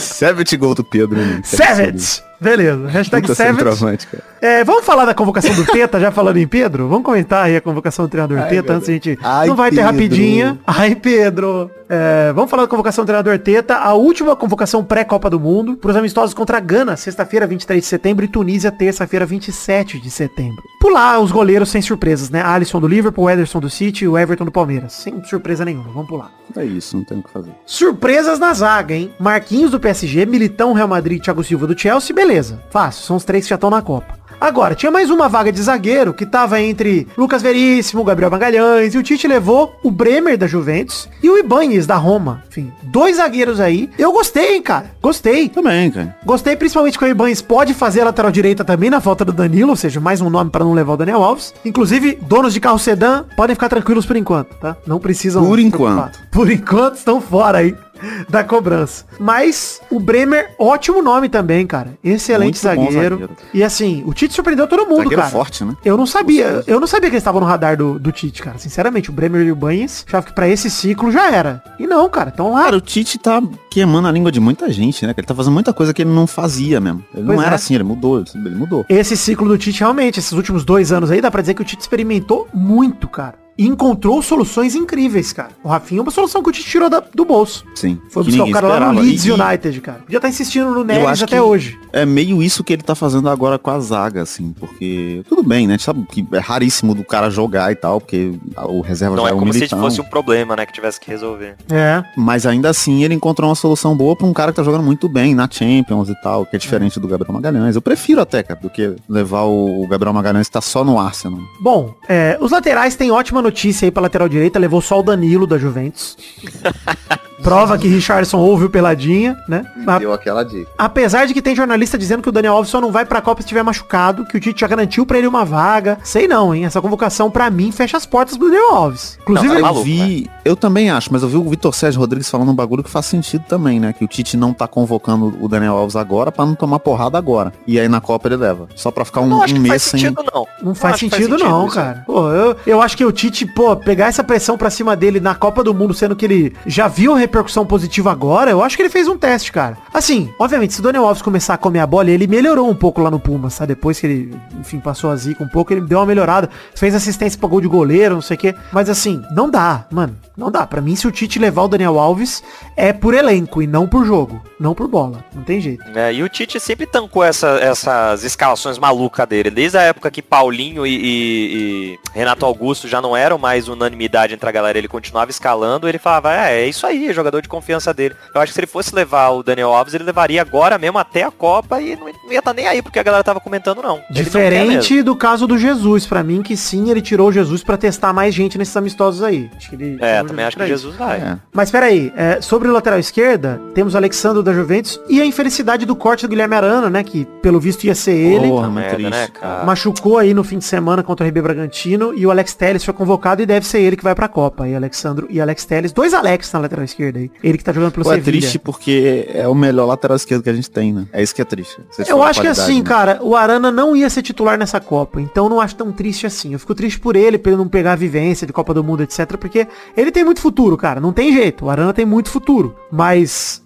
B: Savage gol do Pedro. né?
A: Savage. Beleza, hashtag
B: Puta
A: Savage. É, vamos falar da convocação do Teta, já falando em Pedro? Vamos comentar aí a convocação do treinador
B: Ai,
A: Teta, antes a gente...
B: Ai,
A: não vai ter
B: Pedro.
A: rapidinha. Ai, Pedro. É, vamos falar da convocação do treinador Teta, a última convocação pré-Copa do Mundo, para os amistosos contra a Gana, sexta-feira, 23 de setembro, e Tunísia, terça-feira, 27 de setembro. Pular os goleiros sem surpresas, né? Alisson do Liverpool, Ederson do City e o Everton do Palmeiras. Sem surpresa nenhuma, vamos pular.
B: É isso, não tem o que fazer.
A: Surpresas na zaga, hein? Marquinhos do PSG, Militão, Real Madrid, Thiago Silva do Chelsea, beleza. Fácil, são os três que já estão na Copa. Agora, tinha mais uma vaga de zagueiro que tava entre Lucas Veríssimo, Gabriel Magalhães, e o Tite levou o Bremer da Juventus e o Ibanez da Roma. Enfim, dois zagueiros aí. Eu gostei, hein, cara. Gostei.
B: Também, cara.
A: Gostei principalmente que o Ibanez pode fazer a lateral direita também na falta do Danilo, ou seja, mais um nome para não levar o Daniel Alves. Inclusive, donos de carro sedã podem ficar tranquilos por enquanto, tá? Não precisam
B: Por enquanto.
A: Por enquanto estão fora aí da cobrança. Mas o Bremer, ótimo nome também, cara. Excelente zagueiro.
B: zagueiro.
A: E assim, o Tite surpreendeu todo mundo,
B: Zagueiro
A: cara.
B: forte, né?
A: Eu não sabia, eu não sabia que eles estavam no radar do, do Tite, cara. Sinceramente, o Bremer e o Banhes, achava que pra esse ciclo já era. E não, cara, então lá.
B: Cara, o Tite tá queimando a língua de muita gente, né? Que ele tá fazendo muita coisa que ele não fazia mesmo. Ele
A: Pois
B: não era
A: é.
B: assim, ele mudou, ele mudou.
A: Esse ciclo do Tite, realmente, esses últimos dois anos aí, dá pra dizer que o Tite experimentou muito, cara. E encontrou soluções incríveis, cara. O Rafinha é uma solução que o Tite tirou da- do bolso.
B: Sim.
A: Foi
B: que
A: buscar o cara lá no
B: esperava.
A: Leeds
B: E-
A: United, cara. Já tá insistindo no Neres até
B: que
A: hoje.
B: É meio isso que ele tá fazendo agora com a zaga, assim, porque tudo bem, né? A gente sabe que é raríssimo do cara jogar e tal, porque o reserva
C: Não
B: já
C: é
B: é
C: como se
B: militão.
C: fosse um problema, né, que tivesse que resolver.
A: É.
B: Mas ainda assim ele encontrou uma solução boa pra um cara que tá jogando muito bem na Champions e tal, que é diferente do Gabriel Magalhães. Eu prefiro até, cara, do que levar o Gabriel Magalhães que tá só no Arsenal.
A: Bom, é, os laterais têm ótima notícia aí pra lateral direita. Levou só o Danilo da Juventus. Prova que Richardson ouve o peladinha, né?
B: Deu aquela dica.
A: Apesar de que tem jornalista dizendo que o Daniel Alves só não vai pra Copa se estiver machucado, que o Tite já garantiu pra ele uma vaga. Sei não, hein? Essa convocação pra mim fecha as portas pro Daniel Alves. Inclusive,
C: Não, tá
B: eu
C: maluco,
B: vi, eu também acho, mas eu vi o Vitor Sérgio Rodrigues falando um bagulho que faz sentido também, né? Que o Tite não tá convocando o Daniel Alves agora pra não tomar porrada agora. E aí na Copa ele leva. Só pra ficar um,
C: não acho
B: um mês
C: faz
B: sem.
C: sentido, não.
A: Não faz
C: acho que
A: sentido, não,
C: isso.
A: cara. Pô, eu, eu acho que o Tite, pô, pegar essa pressão pra cima dele na Copa do Mundo, sendo que ele já viu repercussão positiva agora, eu acho que ele fez um teste, cara. Assim, obviamente, se o Daniel Alves começar a comer a bola, ele melhorou um pouco lá no Pumas, tá? Depois que ele, enfim, passou a zica um pouco, ele deu uma melhorada. Fez assistência pra gol de goleiro, não sei o quê. Mas assim, não dá, mano. Não dá. Pra mim, se o Tite levar o Daniel Alves, é por elenco e não por jogo. Não por bola. Não tem jeito.
C: É, e o Tite sempre tancou essa- essas escalações malucas dele. Desde a época que Paulinho e, e- e Renato Augusto já não eram mais unanimidade entre a galera, ele continuava escalando, ele falava, é, é isso aí, é jogador de confiança dele. Eu acho que se ele fosse levar o Daniel Alves, ele levaria agora mesmo até a Copa e não, não ia estar nem aí porque a galera tava comentando, não. Ele não.
A: Diferente do caso do Jesus, pra mim, que sim, ele tirou o Jesus pra testar mais gente nesses amistosos aí. Acho que ele
C: É,
A: o
C: também acho que
A: isso.
C: Jesus vai.
B: É.
A: Mas peraí, é, sobre o lateral esquerda, temos o Alexandre da Juventus e a infelicidade do corte do Guilherme Arana, né? Que pelo visto ia ser ele.
B: Porra,
C: merda,
B: triste.
C: né, cara?
A: Machucou aí no fim de semana contra o RB Bragantino e o Alex Telles foi convocado e deve ser ele que vai pra Copa. E Alexandro e Alex Telles, dois Alex na lateral esquerda aí. Ele que tá jogando pelo
B: Pô, é triste porque é o melhor lateral esquerdo que a gente tem, né? É isso que é triste.
A: Eu acho que assim,
B: né?
A: cara, o Arana não ia ser titular nessa Copa, então não acho tão triste assim. Eu fico triste por ele, por ele não pegar a vivência de Copa do Mundo, etc, porque ele tem muito futuro, cara, não tem jeito. O Arana tem muito futuro, mas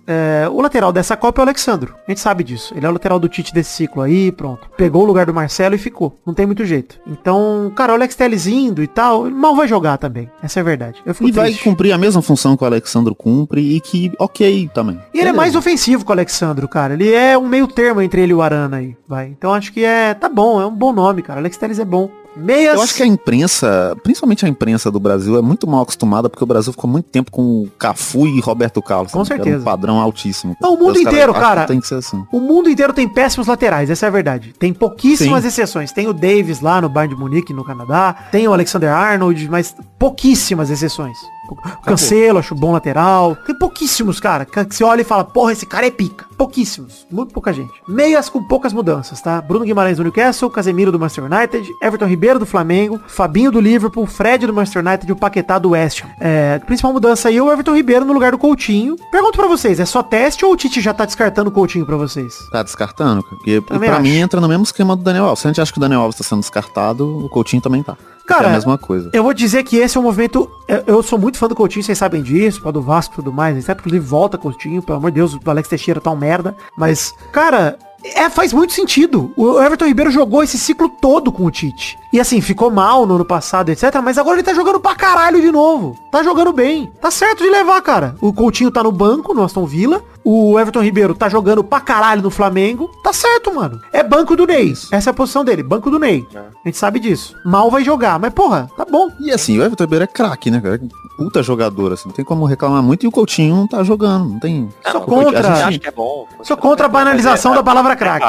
A: é, o lateral dessa Copa é o Alexandro. A gente sabe disso. Ele é o lateral do Tite desse ciclo aí, pronto. Pegou o lugar do Marcelo e ficou. Não tem muito jeito. Então, cara, o Alex Telles indo e tal, mal vai jogar também. Essa é a verdade.
B: E vai
A: triste.
B: cumprir a mesma função que o Alexandro cumpre e que, ok, também.
A: E ele é
B: Beleza.
A: mais ofensivo que o Alexandro, cara. Ele é um meio termo entre ele e o Arana aí, vai. Então acho que é, tá bom, é um bom nome, cara. Alex Telles é bom. Meias.
B: Eu acho que a imprensa, principalmente a imprensa do Brasil, é muito mal acostumada porque o Brasil ficou muito tempo com o Cafu e Roberto Carlos.
A: Com
B: né, que era
A: certeza.
B: um padrão altíssimo.
A: Não, o mundo
B: caras
A: inteiro, cara.
B: que Tem que ser assim.
A: O mundo inteiro tem péssimos laterais, essa é a verdade. Tem pouquíssimas
B: Sim.
A: exceções. Tem o Davis lá no Bayern de Munique, no Canadá. Tem o Alexander Arnold, mas pouquíssimas exceções. O Cancelo, acho bom lateral. Tem pouquíssimos, cara. Que você olha e fala, porra, esse cara é pica. Pouquíssimos. Muito pouca gente. Meias com poucas mudanças, tá? Bruno Guimarães do Newcastle, Casemiro do Manchester United, Everton Ribeiro do Flamengo, Fabinho do Liverpool, Fred do Manchester United e o Paquetá do West Ham. É, principal mudança aí é o Everton Ribeiro no lugar do Coutinho. Pergunto pra vocês, é só teste ou o Tite já tá descartando o Coutinho pra vocês?
B: Tá descartando, cara. Porque
A: Também
B: pra
A: acho.
B: mim entra no mesmo esquema do Daniel Alves. Se a gente acha que o Daniel Alves tá sendo descartado, o Coutinho também tá.
A: Cara,
B: é a mesma coisa.
A: Eu vou dizer que esse é um movimento. eu- sou muito fã do Coutinho, vocês sabem disso, do Vasco e tudo mais, etc. Inclusive volta Coutinho, pelo amor de Deus, o Alex Teixeira tá um merda. Mas, cara, é, faz muito sentido. O Everton Ribeiro jogou esse ciclo todo com o Tite. E assim, ficou mal no ano passado, etc. Mas agora ele tá jogando pra caralho de novo. Tá jogando bem. Tá certo de levar, cara. O Coutinho tá no banco, no Aston Villa. O Everton Ribeiro tá jogando pra caralho no Flamengo. Tá certo, mano. É banco do Ney. Essa é a posição dele, banco do Ney. A gente sabe disso. Mal vai jogar, mas porra, tá bom.
B: E assim, o Everton Ribeiro é craque, né, cara? Puta jogador, assim. Não tem como reclamar muito. E o Coutinho não tá jogando. Não tem...
A: Sou contra.
B: a gente-
C: acho que é bom.
A: Sou contra a banalização
C: é-
A: da palavra
C: é
A: craque.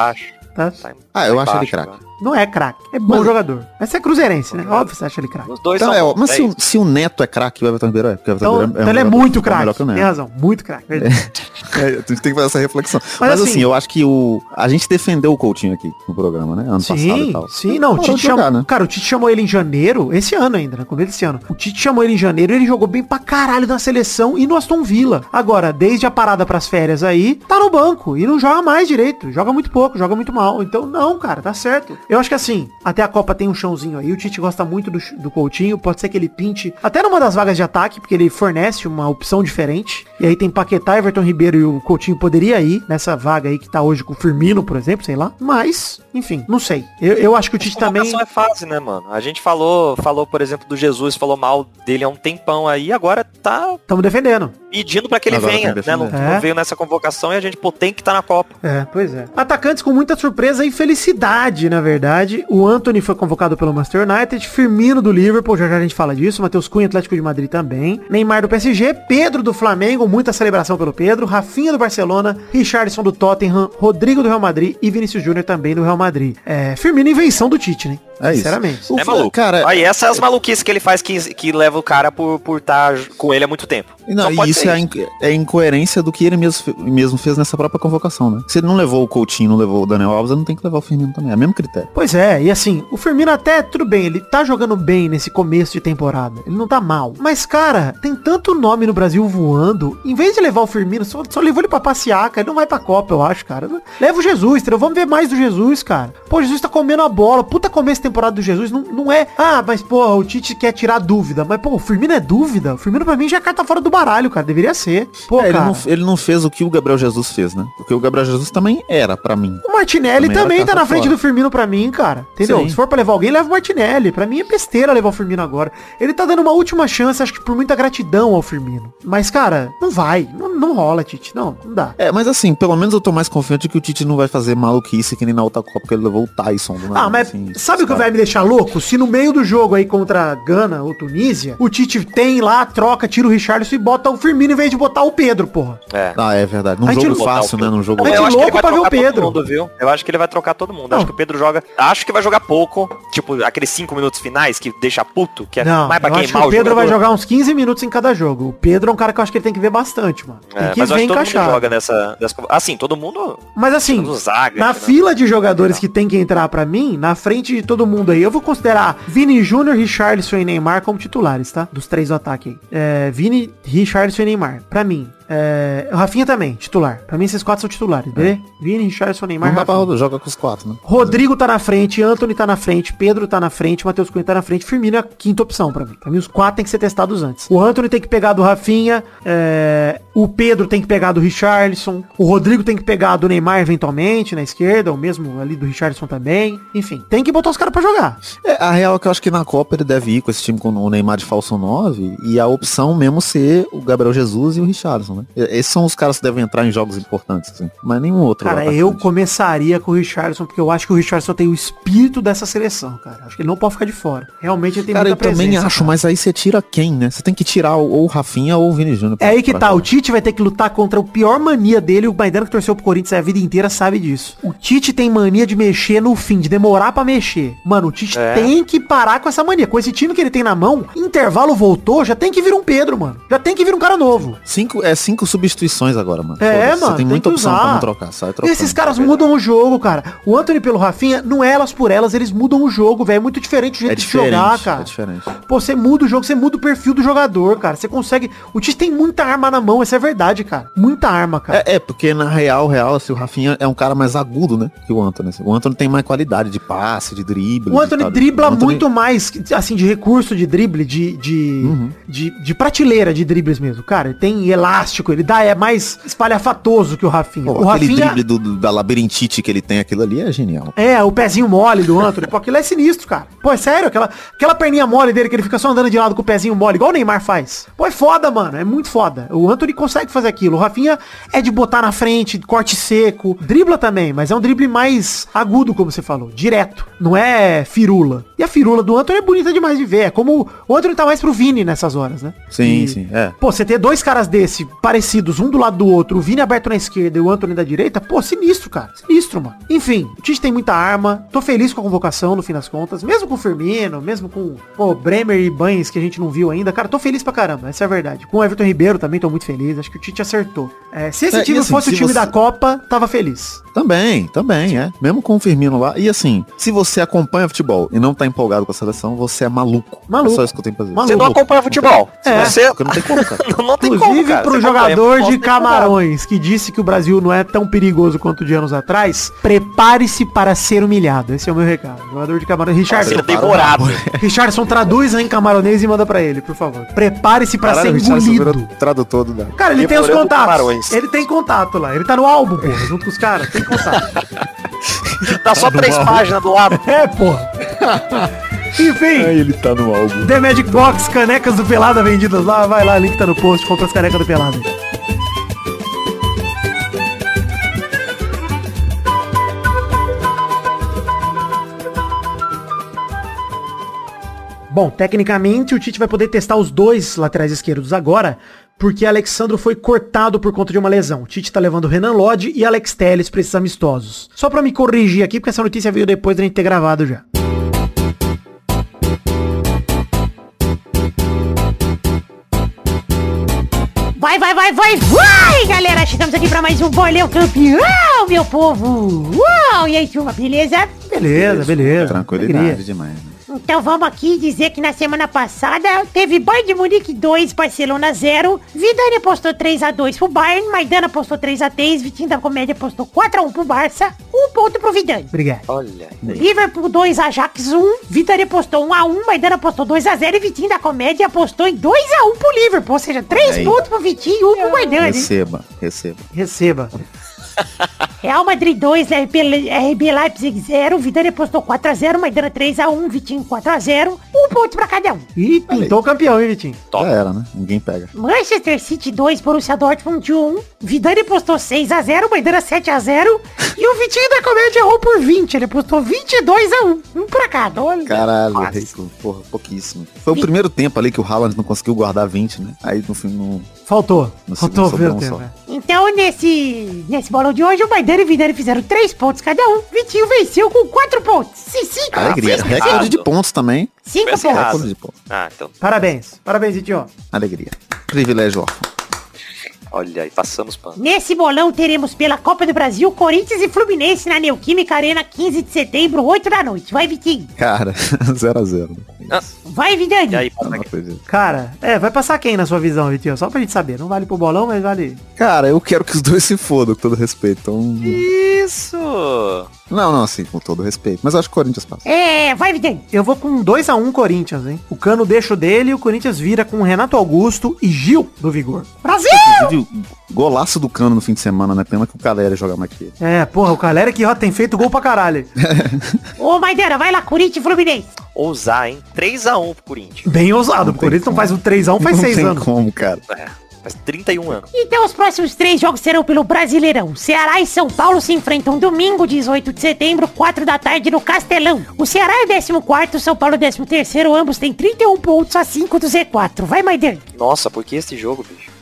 A: Tá?
C: Tá,
B: Ah, eu acho ele
C: Baixo,
B: craque.
C: né?
A: Não é craque. É bom
B: Mas-
A: jogador. Mas você é cruzeirense, né? Óbvio que você acha ele craque.
C: Os dois
B: Então,
C: são
B: é, mas
C: é
B: se, se o Neto é craque, o Everton Ribeiro é. Porque o Everton
A: Então,
B: Ribeiro
A: então ele é muito
B: é
A: craque.
B: melhor que o
A: Tem razão. Muito craque. Verdade.
B: É, a gente tem que fazer essa reflexão.
A: Mas
B: Mas, assim,
A: assim-
B: eu acho que o. A gente defendeu o Coutinho aqui no programa, né? Ano passado e
A: Sim,
B: tal.
A: sim, não, o Tite
B: jogar,
A: chamou,
B: né?
A: cara, o Tite chamou ele em janeiro, esse ano ainda, né, começo desse ano. O Tite chamou ele em janeiro e ele jogou bem pra caralho na seleção e no Aston Villa. Agora, desde a parada pras férias aí, tá no banco e não joga mais direito, joga muito pouco, joga muito mal. Então, não, cara, tá certo. Eu acho que assim, até a Copa tem um chãozinho aí, o Tite gosta muito do, do Coutinho, pode ser que ele pinte até numa das vagas de ataque, porque ele fornece uma opção diferente. E aí tem Paquetá, Everton Ribeiro e o Coutinho poderia ir nessa vaga aí que tá hoje com o Firmino, por exemplo, sei lá. Mas, enfim, não sei. Eu, eu acho que o Tite também...
C: Convocação é fase, né, mano? A gente falou, falou, por exemplo, do Jesus, falou mal dele há um tempão aí, agora tá
A: Estamos defendendo.
C: pedindo pra que ele
B: Agora
C: venha, né? Não,
A: defender.
C: não
A: É.
C: veio nessa convocação e a gente, pô, tem que estar na Copa.
A: É, pois é. Atacantes com muita surpresa e felicidade, na verdade. O Anthony foi convocado pelo Manchester United, Firmino do Liverpool, já já a gente fala disso, Matheus Cunha, Atlético de Madrid também. Neymar do PSG, Pedro do Flamengo, muita celebração pelo Pedro, Rafinha do Barcelona, Richardson do Tottenham, Rodrigo do Real Madrid e Vinícius Júnior também do Real Madrid. É, Firmino invenção do Tite, né?
B: É isso.
A: Sinceramente.
B: O
C: é maluco.
B: cara,
C: Aí essa é as maluquices que ele faz que, que leva o cara por por estar com ele há muito tempo.
B: Não,
C: Só
B: e
C: pode
B: isso
C: ser
B: é a, inco- é incoerência do que ele mesmo, mesmo fez nessa própria convocação, né? Se ele não levou o Coutinho, não levou o Daniel Alves, ele não tem que levar o Firmino também. É o mesmo critério.
A: Pois é, e assim, o Firmino até, tudo bem, ele tá jogando bem nesse começo de temporada. Ele não tá mal. Mas, cara, tem tanto nome no Brasil voando. Em vez de levar o Firmino, só, só levou ele pra passear, cara. Ele não vai pra Copa, eu acho, cara. Leva o Jesus, entendeu? Vamos ver mais do Jesus, cara. Pô, Jesus tá comendo a bola. Puta começo temporada do Jesus. Não, não é, ah, mas, pô, o Tite quer tirar dúvida. Mas, pô, o Firmino é dúvida. O Firmino pra mim já é carta fora do baralho, cara. Deveria ser. Pô,
B: É, ele, não, ele não fez o que o Gabriel Jesus fez, né? Porque o Gabriel Jesus também era pra mim.
A: O Martinelli
B: Também
A: também tá na frente
B: fora.
A: do Firmino pra mim, cara. Entendeu?
B: Sim.
A: Se for pra levar alguém, leva o Martinelli. Pra mim é besteira levar o Firmino agora. Ele tá dando uma última chance, acho que por muita gratidão ao Firmino. Mas, cara, não vai. Não, não rola, Tite. Não, não dá.
B: É, mas assim, pelo menos eu tô mais confiante que o Tite não vai fazer maluquice que nem na outra Copa que ele levou o Tyson do nada,
A: Ah, mas
B: assim,
A: sabe o que vai me deixar louco? Se no meio do jogo aí contra Gana ou Tunísia, o Tite tem lá, troca, tira o Richarlison e bota o Firmino em vez de botar o Pedro, porra.
C: É.
B: Ah, é verdade. Num jogo fácil, né? Num jogo
A: A gente
C: Eu acho que
A: louco
C: ele vai
A: pra ver o
C: trocar
A: Pedro.
C: todo mundo, viu? Eu acho que ele vai trocar todo mundo.
A: Não.
C: Acho que o Pedro joga. Acho que vai jogar pouco. Tipo, aqueles cinco minutos finais que deixa puto, que é
A: Não,
C: mais pra
A: eu acho que
C: queimar
A: o Pedro vai
C: jogador.
A: jogar uns 15 minutos em cada jogo. O Pedro é um cara que eu acho que ele tem que ver bastante, mano. Tem
C: É,
A: que
C: mas eu
A: ver
C: acho que todo mundo
A: encaixado.
C: joga nessa. Dessa... Assim, todo mundo.
A: Mas assim,
C: o Zaga,
A: na
C: né?
A: fila de jogadores que tem que entrar pra mim, na frente de todo mundo aí, eu vou considerar Vini Júnior, Richarlison e Neymar como titulares, tá? Dos três do ataque aí. É, Vini, Richarlison e Neymar. Pra mim. É, o Rafinha também, titular. Pra mim esses quatro são titulares, beleza? Vini, Richarlison, Neymar,
B: Não dá pra rodar, joga com os quatro, né?
A: Rodrigo tá na frente, Anthony tá na frente, Pedro tá na frente, Matheus Cunha tá na frente, Firmino é a quinta opção pra mim. Pra mim os quatro tem que ser testados antes. O Anthony tem que pegar do Rafinha, é, o Pedro tem que pegar do Richarlison, o Rodrigo tem que pegar do Neymar eventualmente na esquerda, ou mesmo ali do Richarlison também. Enfim, tem que botar os caras pra jogar.
B: É, a real é que eu acho que na Copa ele deve ir com esse time com o Neymar de falso 9 e a opção mesmo ser o Gabriel Jesus e o Richardson, né? E- Esses são os caras que devem entrar em jogos importantes, assim. Mas nenhum outro.
A: Cara, eu começaria com o Richarlison, porque eu acho que o Richarlison tem o espírito dessa seleção, cara. Acho que ele não pode ficar de fora. Realmente ele tem
B: Cara, eu
A: muita
B: também
A: presença,
B: acho,
A: cara.
B: mas aí você tira quem, né? Você tem que tirar ou o Rafinha ou o Vini Júnior.
A: É aí que tá, o
B: jogar.
A: Tite vai ter que lutar contra o pior mania dele, o Maidana que torceu pro Corinthians a vida inteira sabe disso. O Tite tem mania de mexer no fim, de demorar pra mexer. Mano, o Tite
C: É.
A: tem que parar com essa mania. Com esse time que ele tem na mão, intervalo voltou, já tem que vir um Pedro, mano. Já tem que vir um cara novo.
B: Cinco, é cinco substituições agora, mano.
A: É, mano,
B: Você tem
A: tem
B: muita opção
A: usar.
B: pra não trocar. Sai
A: E
B: trocando.
A: esses caras mudam o jogo, cara. O Anthony pelo Rafinha, não é elas por elas, eles mudam o jogo, velho. É muito diferente o jeito
B: É
A: de
B: diferente,
A: jogar, cara.
B: é diferente.
A: Pô, você muda o jogo, você muda o perfil do jogador, cara. Você consegue. O Tite tem muita arma na mão, essa é verdade, cara. Muita arma, cara.
B: É, é, porque na real, real, assim, o Rafinha é um cara mais agudo, né? Que o Anthony. assim. O Anthony tem mais qualidade de passe, de drible.
A: O
B: de
A: Anthony dribla
B: Anthony-
A: muito mais, assim, de recurso de drible, de, de,
B: Uhum.
A: de, de prateleira de dribles mesmo. Cara, ele tem elástico, ele dá, é mais espalhafatoso que o Rafinha. O
B: aquele
A: Rafinha
B: drible do, do- da labirintite que ele tem, aquilo ali é genial.
A: é o pezinho mole do Anthony. Pô, aquilo é sinistro, cara. Pô, é sério, aquela, aquela perninha mole dele que ele fica só andando de lado com o pezinho mole, igual o Neymar faz. Pô, é foda, mano. É muito foda. O Anthony consegue fazer aquilo. O Rafinha é de botar na frente, corte seco. Dribla também, mas é um drible mais agudo, como você falou. Direto. Não é firula. E a firula do Anthony é bonita demais de ver. É como o Anthony tá mais pro Vini nessas horas, né?
B: Sim,
A: E-
B: sim, é.
A: Pô, você ter dois caras desse parecidos, um do lado do outro, o Vini aberto na esquerda e o Anthony da direita, pô, sinistro, cara. Sinistro, mano. Enfim, o Tite tem muita arma. Tô feliz com a convocação, no fim das contas. Mesmo com o Firmino, mesmo com pô, Bremer e Banes, que a gente não viu ainda. Cara, tô feliz pra caramba, essa é a verdade. Com o Everton Ribeiro também tô muito feliz. Acho que o Tite acertou. É, se esse
B: É,
A: time
B: assim,
A: fosse o time
B: você-
A: da Copa, tava feliz.
B: Também, também, é. Mesmo com o Firmino lá. E assim, se você acompanha futebol e não tá empolgado com a seleção, você é maluco.
A: Maluco.
B: É só isso que eu tenho pra dizer.
A: Maluco.
C: Você não acompanha futebol.
A: É.
C: Você
B: Porque não tem como, cara.
C: não, não tem como,
A: Inclusive
C: cara.
A: pro
C: Você
A: jogador
C: acompanha
A: de
C: tem
A: Camarões que disse que o Brasil não é tão perigoso quanto de anos atrás, prepare-se para ser humilhado. Esse é o meu recado. Jogador de Camarões, Richardson.
C: Ser devorado.
A: Richardson traduz em camaronês e manda pra ele, por favor. Prepare-se
B: o
A: ser engolido.
B: tradutor do
A: Cara, ele tem os contatos.
C: camarões.
A: Ele tem contato lá. Ele tá no álbum, pô, junto com os caras. Tem contato.
C: Dá só três páginas do lado.
A: é, porra. Enfim.
B: ele tá no álbum.
A: The Magic Box, canecas do Pelada vendidas lá. Vai lá, link tá no post, compra as canecas do Pelada. Bom, tecnicamente o Tite vai poder testar os dois laterais esquerdos agora, porque Alexandro foi cortado por conta de uma lesão. O Tite tá levando Renan Lodge e Alex Telles pra esses amistosos. Só pra me corrigir aqui, porque essa notícia veio depois da gente ter gravado já.
E: Vai, vai, vai, vai, vai, galera! Chegamos aqui pra mais um Bolão Campeão, meu povo! Uau! E aí, turma, beleza?
A: Beleza, beleza.
B: Tranquilidade
A: Alegria.
B: demais. né?
E: Então vamos aqui dizer que na semana passada teve Bayern de Munique 2, Barcelona 0. Vidani apostou 3x2 pro Bayern, Maidana apostou 3x3, Vitinho da Comédia apostou 4x1 pro Barça, um ponto pro Vidani.
A: Obrigado.
C: Olha.
E: Liverpool 2, Ajax 1, Vidani apostou 1x1, Maidana apostou 2x0 e Vitinho da Comédia apostou em 2x1 pro Liverpool, ou seja, 3
B: Aí.
E: pontos pro Vitinho e 1 pro Maidana.
B: Receba, receba.
A: Receba.
E: Real Madrid 2, RB, RB Leipzig 0, Vidani apostou 4x0, Maidana 3x1, Vitinho 4x0, um ponto pra cada um.
A: E pintou o campeão, hein, Vitinho?
C: Top.
B: Já era, né? Ninguém pega.
E: Manchester City 2, Borussia Dortmund 1, Vidani postou 6x0, Maidana 7x0 e o Vitinho da Comédia errou por 20, ele postou 22x1, um pra cada. Olha.
B: Caralho, errei com- porra, pouquíssimo. Foi o primeiro tempo ali que o Haaland não conseguiu guardar 20, né? Aí no fim não.
A: Faltou.
B: No
A: Faltou o primeiro
B: um
A: tempo.
B: só.
A: é.
E: Então nesse, nesse bolão de hoje, o Maidana e o Vidani fizeram 3 pontos cada um, Vitinho venceu com 4 pontos. Sim, 5
B: Alegria. Recorde de pontos também.
E: 5
C: Fez
E: pontos.
B: Recorde de pontos.
C: Ah, então,
A: Parabéns. Parabéns, Vitinho.
B: Alegria. Privilégio órfão.
C: Olha aí, passamos pano.
E: Nesse bolão teremos pela Copa do Brasil Corinthians e Fluminense na Neoquímica Arena 15 de setembro, 8 da noite. Vai, Vitinho.
B: Cara, 0x0.
C: Ah,
E: Vai, Vidani.
C: e aí.
A: Cara, é, vai passar quem na sua visão, Vitinho? Só pra gente saber. Não vale pro bolão, mas vale.
B: Cara, eu quero que os dois se fodam, com todo respeito. Então.
C: Isso!
B: Não, não, assim, com todo respeito. Mas eu acho que o Corinthians passa.
E: É, vai, Vidani.
A: Eu vou com 2x1 Corinthians, hein? O Cano deixa o dele e o Corinthians vira com Renato Augusto e Gil do Vigor.
E: Brasil!
B: Golaço do cano no fim de semana, né? Pena que o Caleri joga mais que ele.
A: É, porra, o galera que ó, tem feito gol pra caralho.
E: Ô, Maidana, vai lá, Corinthians e Fluminense.
C: Ousar, hein? 3x1 pro Corinthians.
A: Bem ousado.
B: Não
A: O Corinthians
B: tem
A: não faz o 3x1 faz
B: não
A: 6
B: tem
A: anos.
B: como, cara.
C: É, faz 31 anos.
E: Então os próximos três jogos serão pelo Brasileirão. Ceará e São Paulo se enfrentam domingo, 18 de setembro, 4 da tarde no Castelão. O Ceará é o 14º, São Paulo é o 13º, ambos têm 31 pontos a 5 do Z4. Vai, Maidana.
C: Nossa, por que esse jogo, bicho?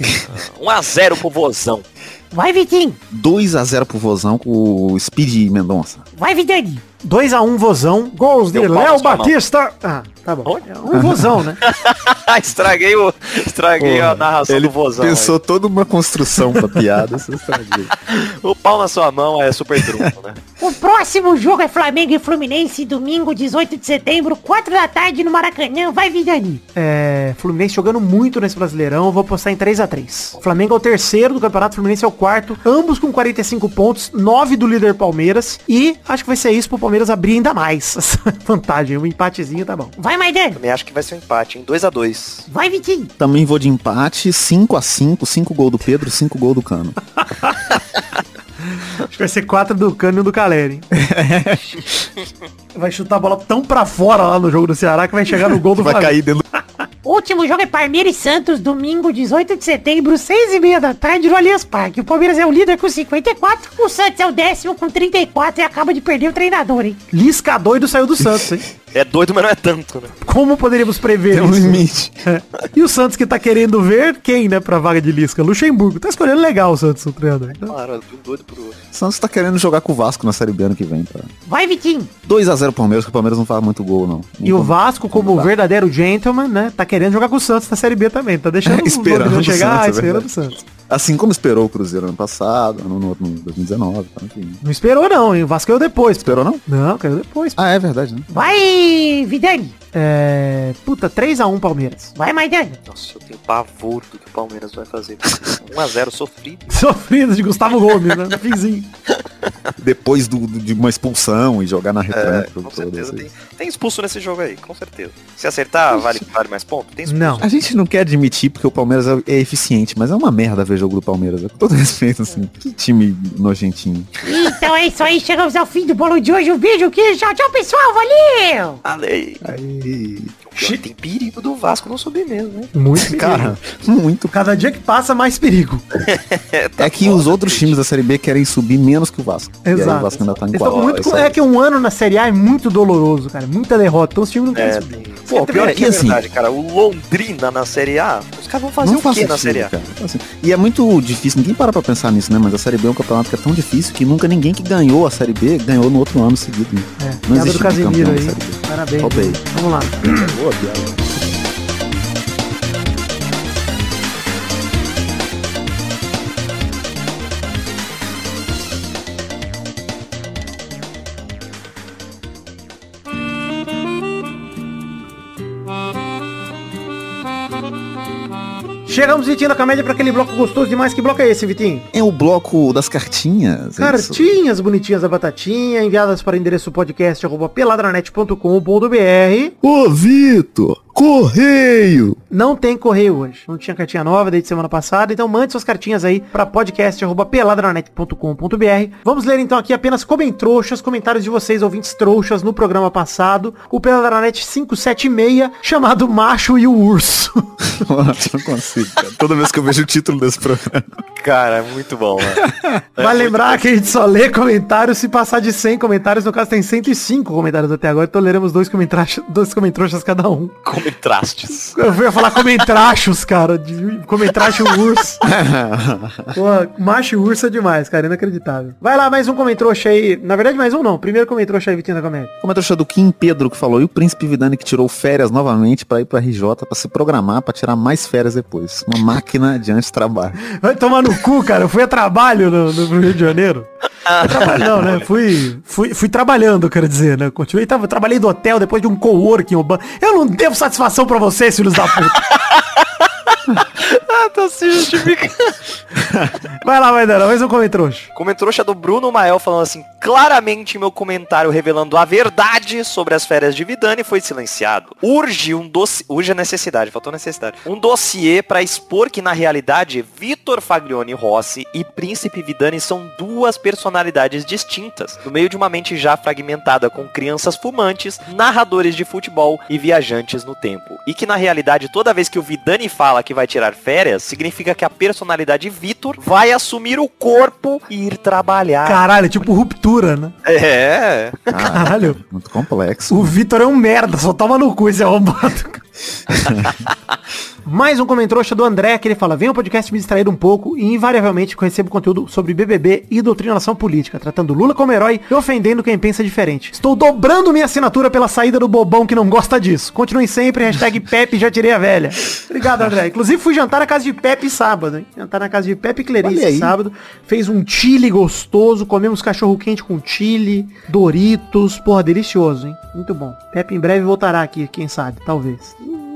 C: 1x0 pro Vozão.
E: Vai, Vitinho.
B: 2x0 pro Vozão com o Speed Mendonça.
E: Vai, Vidani.
A: 2x1 Vozão. Gols de
C: Deu pau na
A: Léo. Batista. Ah, tá bom.
C: Olha.
A: Um Vozão, né?
C: estraguei o, estraguei a narração
B: Ele
C: do Vozão.
B: pensou toda uma construção pra piada.
C: aí. O pau na sua mão é super trunfo, né?
E: O próximo jogo é Flamengo e Fluminense, domingo, 18 de setembro, 4 da tarde no Maracanã. Vai, Vidani.
A: É, Fluminense jogando muito nesse Brasileirão, vou postar em 3x3. O Flamengo é o terceiro do campeonato, Fluminense é o quarto, ambos com 45 pontos, 9 do líder Palmeiras, e acho que vai ser isso pro Palmeiras abrir ainda mais essa vantagem, um empatezinho tá bom.
E: Vai, Maidana.
C: Também acho que vai ser um empate, hein? 2x2.
E: Vai, Vitinho.
B: Também vou de empate, 5x5, 5 gol do Pedro, 5 gol do Cano.
A: Acho que vai ser 4 do Cano e um do Caleri, hein? vai chutar a bola tão pra fora lá no jogo do Ceará que vai chegar no gol do
B: Vai
A: Flamengo.
B: cair dentro
E: O último jogo é Palmeiras e Santos, domingo, 18 de setembro, 6 e meia da tarde no Allianz Parque. O Palmeiras é o líder com 54, o Santos é o décimo com 34 e acaba de perder o treinador, hein?
A: Lisca doido saiu do Santos, hein?
C: É doido, mas não é tanto, né?
A: Como poderíamos prever
B: Tem um
A: isso?
B: limite.
A: É. E o Santos que tá querendo ver quem, né, pra vaga de Lisca? Luxemburgo. Tá escolhendo legal o Santos, o treinador. Então,
C: Claro, de um doido pro outro.
B: O Santos tá querendo jogar com o Vasco na Série B ano que vem. Tá?
E: Vai, Vitinho.
B: 2x0 Palmeiras, que o Palmeiras não faz muito gol, não.
A: E o Vasco, como verdadeiro gentleman, né, tá querendo jogar com o Santos na Série B também. Tá deixando o
B: Esperando o
A: chegar,
B: Santos, é
A: esperando o. Santos.
B: Assim como esperou o Cruzeiro ano passado, no, no, no 2019, tá? enfim.
A: Não esperou não, hein? O Vasco caiu depois.
B: Esperou não?
A: Não, caiu depois.
B: Ah, é verdade, né?
E: Vai, Vidani.
A: É... Puta, 3x1 Palmeiras.
E: Vai, Maidana.
C: Nossa, eu tenho pavor do que o Palmeiras vai fazer. 1x0 sofrido.
A: Sofrido de Gustavo Gomes, né? No finzinho.
B: Depois do, do- de uma expulsão e jogar na
C: É,
B: retranca.
C: com
B: todo
C: certeza. Tem, tem expulso nesse jogo aí, com certeza. Se acertar, vale, vale mais ponto? Tem expulso.
A: Não.
B: A gente não quer admitir porque o Palmeiras é, é eficiente, mas é uma merda ver jogo do Palmeiras. é Com todo respeito, assim. Que time nojentinho.
E: Então é isso aí, chegamos ao fim do bolo de hoje. Um beijo, que tchau, tchau, pessoal, valeu!
C: Ale,
B: Aí,
C: pior, tem perigo do Vasco não subir mesmo, né?
A: Muito
B: cara, muito.
A: Cada dia que passa, mais perigo.
B: É que os outros times da Série B querem subir menos que o Vasco. E aí
A: Exato.
B: o Vasco ainda tá em quatro.
A: muito-
B: Isso
A: é que um ano na Série A é muito doloroso, cara. Muita derrota. Então os times não querem
C: É,
A: subir.
C: Pô, pior é que é
B: assim-
C: verdade, cara. O Londrina na Série A, os caras vão fazer
B: Não
C: o quê na Série A?
B: cara. Assim, E é muito difícil, ninguém para pra pensar nisso, né? Mas a Série B é um campeonato que é tão difícil que nunca ninguém que ganhou a Série B ganhou no outro ano seguido. Né?
A: É,
B: Não
A: piada do
B: existe
A: Casemiro aí. Parabéns. Vamos lá.
B: Boa piada.
A: Chegamos, Vitinho da Comédia, pra aquele bloco gostoso demais. Que bloco é esse, Vitinho?
B: É o bloco das cartinhas. é?
A: Cartinhas bonitinhas da Batatinha, enviadas para o endereço podcast peladranet.com.br.
B: Ô, Vitor! Correio!
A: Não tem correio hoje. Não tinha cartinha nova desde semana passada. Então mande suas cartinhas aí para podcast peladranet.com.br. Vamos ler então aqui apenas comentroxas, comentários de vocês, ouvintes trouxas, no programa passado. O Peladranet 576, chamado Macho e o Urso.
B: não consigo, cara. Toda vez que eu vejo o título desse programa.
C: Cara, é muito bom, né?
A: Vai lembrar que a gente só lê comentários se passar de 100 comentários. No caso, tem 105 comentários até agora. Então leremos dois comentroxas, dois comentroxas cada um.
C: Comentrastes.
A: Eu ia falar comentrachos, cara. De comentracho urso. Pô, macho urso é demais, cara. Inacreditável. Vai lá, mais um comentrouxa aí. Na verdade, mais um não. Primeiro comentrouxa aí, Vitinho da Comédia.
B: Como é do Kim Pedro que falou, e o Príncipe Vidani que tirou férias novamente pra ir pra RJ pra se programar pra tirar mais férias depois. Uma máquina de antes-trabalho.
A: Vai tomar no cu, cara. Eu fui a trabalho no, no Rio de Janeiro. Não, né? Fui, fui, fui trabalhando, quero dizer, né? Continuei, tava, trabalhei do hotel depois de um coworking. Eu não devo satisfação pra vocês, filhos da puta.
C: ah, tá se justificando.
A: Vai lá, vai dar, mais um comentrouxa.
C: Comentrouxa do Bruno Mael falando assim, claramente meu comentário revelando a verdade sobre as férias de Vidani foi silenciado. Urge um dossiê, urge a necessidade, faltou necessidade. Um dossiê pra expor que na realidade Vitor Faglione Rossi e Príncipe Vidani são duas personalidades distintas, no meio de uma mente já fragmentada com crianças fumantes, narradores de futebol e viajantes no tempo. E que na realidade toda vez que o Vidani fala que vai tirar férias, significa que a personalidade Vitor vai assumir o corpo e ir trabalhar.
A: Caralho, tipo ruptura, né?
C: É.
A: Caralho.
B: Muito complexo.
A: O Vitor é um merda, só toma no cu esse arrombado. Mais um comentrouxa do André, que ele fala, vem o podcast me distrair um pouco e invariavelmente eu recebo conteúdo sobre BBB e doutrinação política, tratando Lula como herói e ofendendo quem pensa diferente. Estou dobrando minha assinatura pela saída do bobão que não gosta disso. Continuem sempre, hashtag Pepe já tirei a velha. Obrigado, André. Inclusive fui jantar na casa de Pepe sábado, hein? Jantar na casa de Pepe
B: aí.
A: sábado. Fez um chile gostoso, comemos cachorro quente com chile, Doritos, porra, delicioso, hein? Muito bom. Pepe em breve voltará aqui, quem sabe, talvez.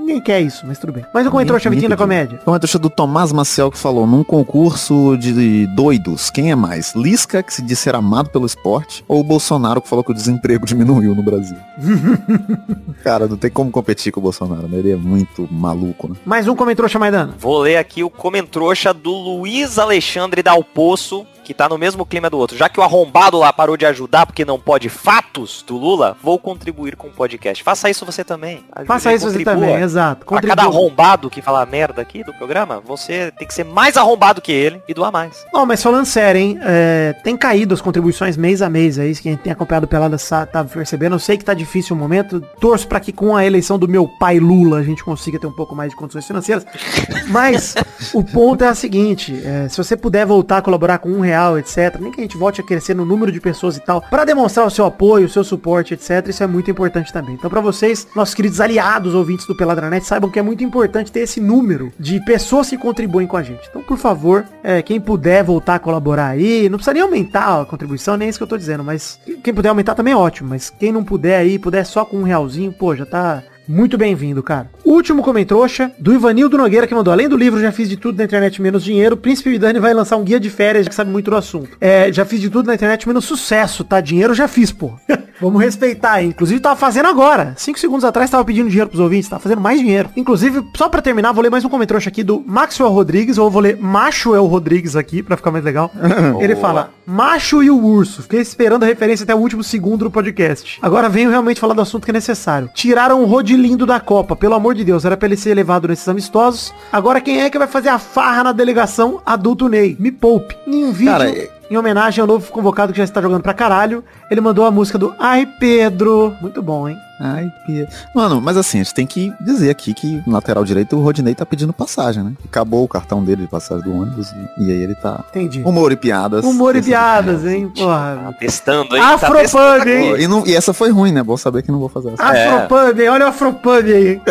A: Ninguém quer isso, mas tudo bem. Mas o comentário chavitinho da comédia.
B: É trouxa do Tomás Maciel que falou, num concurso de doidos, quem é mais? Lisca, que se diz ser amado pelo esporte, ou o Bolsonaro que falou que o desemprego diminuiu no Brasil? Cara, não tem como competir com o Bolsonaro, né? Ele é muito maluco, né?
A: Mais um comentário Maidana.
C: Vou ler aqui o comentrouxa do Luiz Alexandre Dalpoço, que tá no mesmo clima do outro. Já que o arrombado lá parou de ajudar porque não pode fatos do Lula, vou contribuir com o podcast. Faça isso você também. Ajude,
A: Faça isso você
C: contribua.
A: também, exato. Contribua.
C: cada arrombado que fala merda aqui do programa, você tem que ser mais arrombado que ele e doar mais.
A: Não, mas falando sério, hein? é, tem caído as contribuições mês a mês aí, quem tem acompanhado Pelada tá percebendo. Eu sei que tá difícil o momento. Torço pra que com a eleição do meu pai Lula a gente consiga ter um pouco mais de condições financeiras. Mas o ponto é o seguinte, é, se você puder voltar a colaborar com um real, etc, nem que a gente volte a crescer no número de pessoas e tal, pra demonstrar o seu apoio, o seu suporte, etc, isso é muito importante também. Então pra vocês, nossos queridos aliados, ouvintes do Peladranet, saibam que é muito importante ter esse número de pessoas que contribuem com a gente. Então, por favor, é, quem puder voltar a colaborar aí, não precisa nem aumentar a contribuição, nem isso que eu tô dizendo, mas quem puder aumentar também é ótimo, mas quem não puder aí, puder só com um realzinho, pô, já tá muito bem-vindo, cara. Último comentrouxa, do Ivanildo Nogueira, que mandou, além do livro Já Fiz de Tudo na Internet Menos Dinheiro, o Príncipe Vidani vai lançar um guia de férias, que sabe muito do assunto. É, já fiz de tudo na internet menos sucesso, tá? Dinheiro já fiz, pô. Vamos respeitar aí. Inclusive, tava fazendo agora. Cinco segundos atrás, tava pedindo dinheiro pros ouvintes, tava fazendo mais dinheiro. Inclusive, só pra terminar, vou ler mais um comentrouxa aqui do Maxwell Rodrigues, ou vou ler Machuel Rodrigues aqui, pra ficar mais legal. Ele fala, Macho e o Urso. Fiquei esperando a referência até o último segundo do podcast. Agora venho realmente falar do assunto que é necessário. Tiraram o Rodilindo da Copa, pelo amor de Deus, era pra ele ser levado nesses amistosos. Agora quem é que vai fazer a farra na delegação? Adulto Ney. Me poupe. Em um vídeo...
B: Cara, é-
A: Em homenagem ao novo convocado que já está jogando pra caralho, ele mandou a música do Ai Pedro. Muito bom, hein?
B: Ai, Pia. Mano, mas assim, a gente tem que dizer aqui que no lateral direito o Rodinei tá pedindo passagem, né? Acabou o cartão dele de passagem do ônibus e, aí ele tá.
A: Entendi.
B: Humor e piadas.
A: Humor e piadas, hein?
C: Tá
A: Porra.
C: testando, hein? Tá
A: Afropub,
C: testando
A: hein?
B: E, não- e essa foi ruim, né? Bom saber que não vou fazer essa.
A: Afropub, hein? Olha o Afropub aí. hein?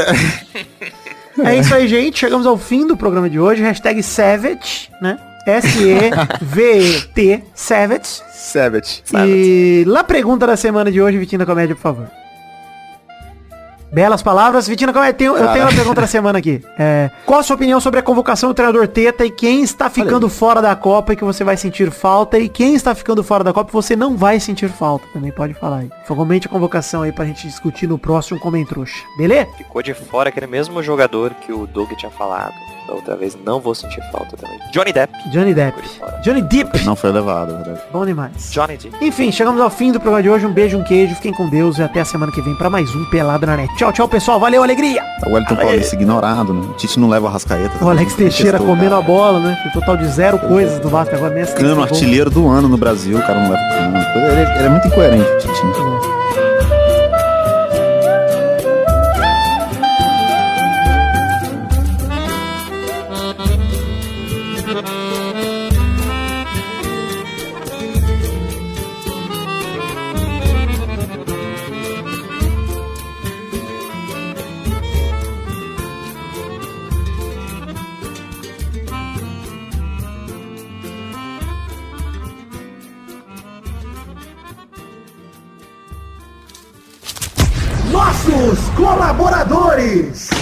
A: É isso aí, gente. Chegamos ao fim do programa de hoje. Hashtag Savage, né? S-E-V-E-T, Savage.
B: Savage.
A: E lá pergunta da semana de hoje, Vitinho da Comédia, por favor. Belas palavras. Vitinho da Comédia, tenho- eu tenho uma pergunta da semana aqui. É, qual a sua opinião sobre a convocação do treinador Teta e quem está ficando fora da Copa e que você vai sentir falta e quem está ficando fora da Copa e você não vai sentir falta? Também pode falar aí. Comente a convocação aí pra gente discutir no próximo Comentrouxa. Beleza?
C: Ficou de fora aquele mesmo jogador que o Doug tinha falado. Da outra vez, não vou sentir falta também. Johnny Depp.
A: Johnny Depp.
C: De.
A: Johnny Depp.
B: Não foi levado, é verdade.
A: Bom demais.
C: Johnny Depp.
A: Enfim, chegamos ao fim do programa de hoje. Um beijo, um queijo. Fiquem com Deus e até a semana que vem pra mais um Pelado na Net. Tchau, tchau, pessoal. Valeu, alegria!
B: O Wellington Paulista ignorado, né? O Tite não leva a rascaeta.
A: O Alex Teixeira comendo a bola, né? Tem total de zero coisas do Vasco agora nessa.
B: Cano, artilheiro do ano no Brasil, o cara não leva o cano. Ele, ele é muito incoerente, o Tite.
A: Nossos colaboradores!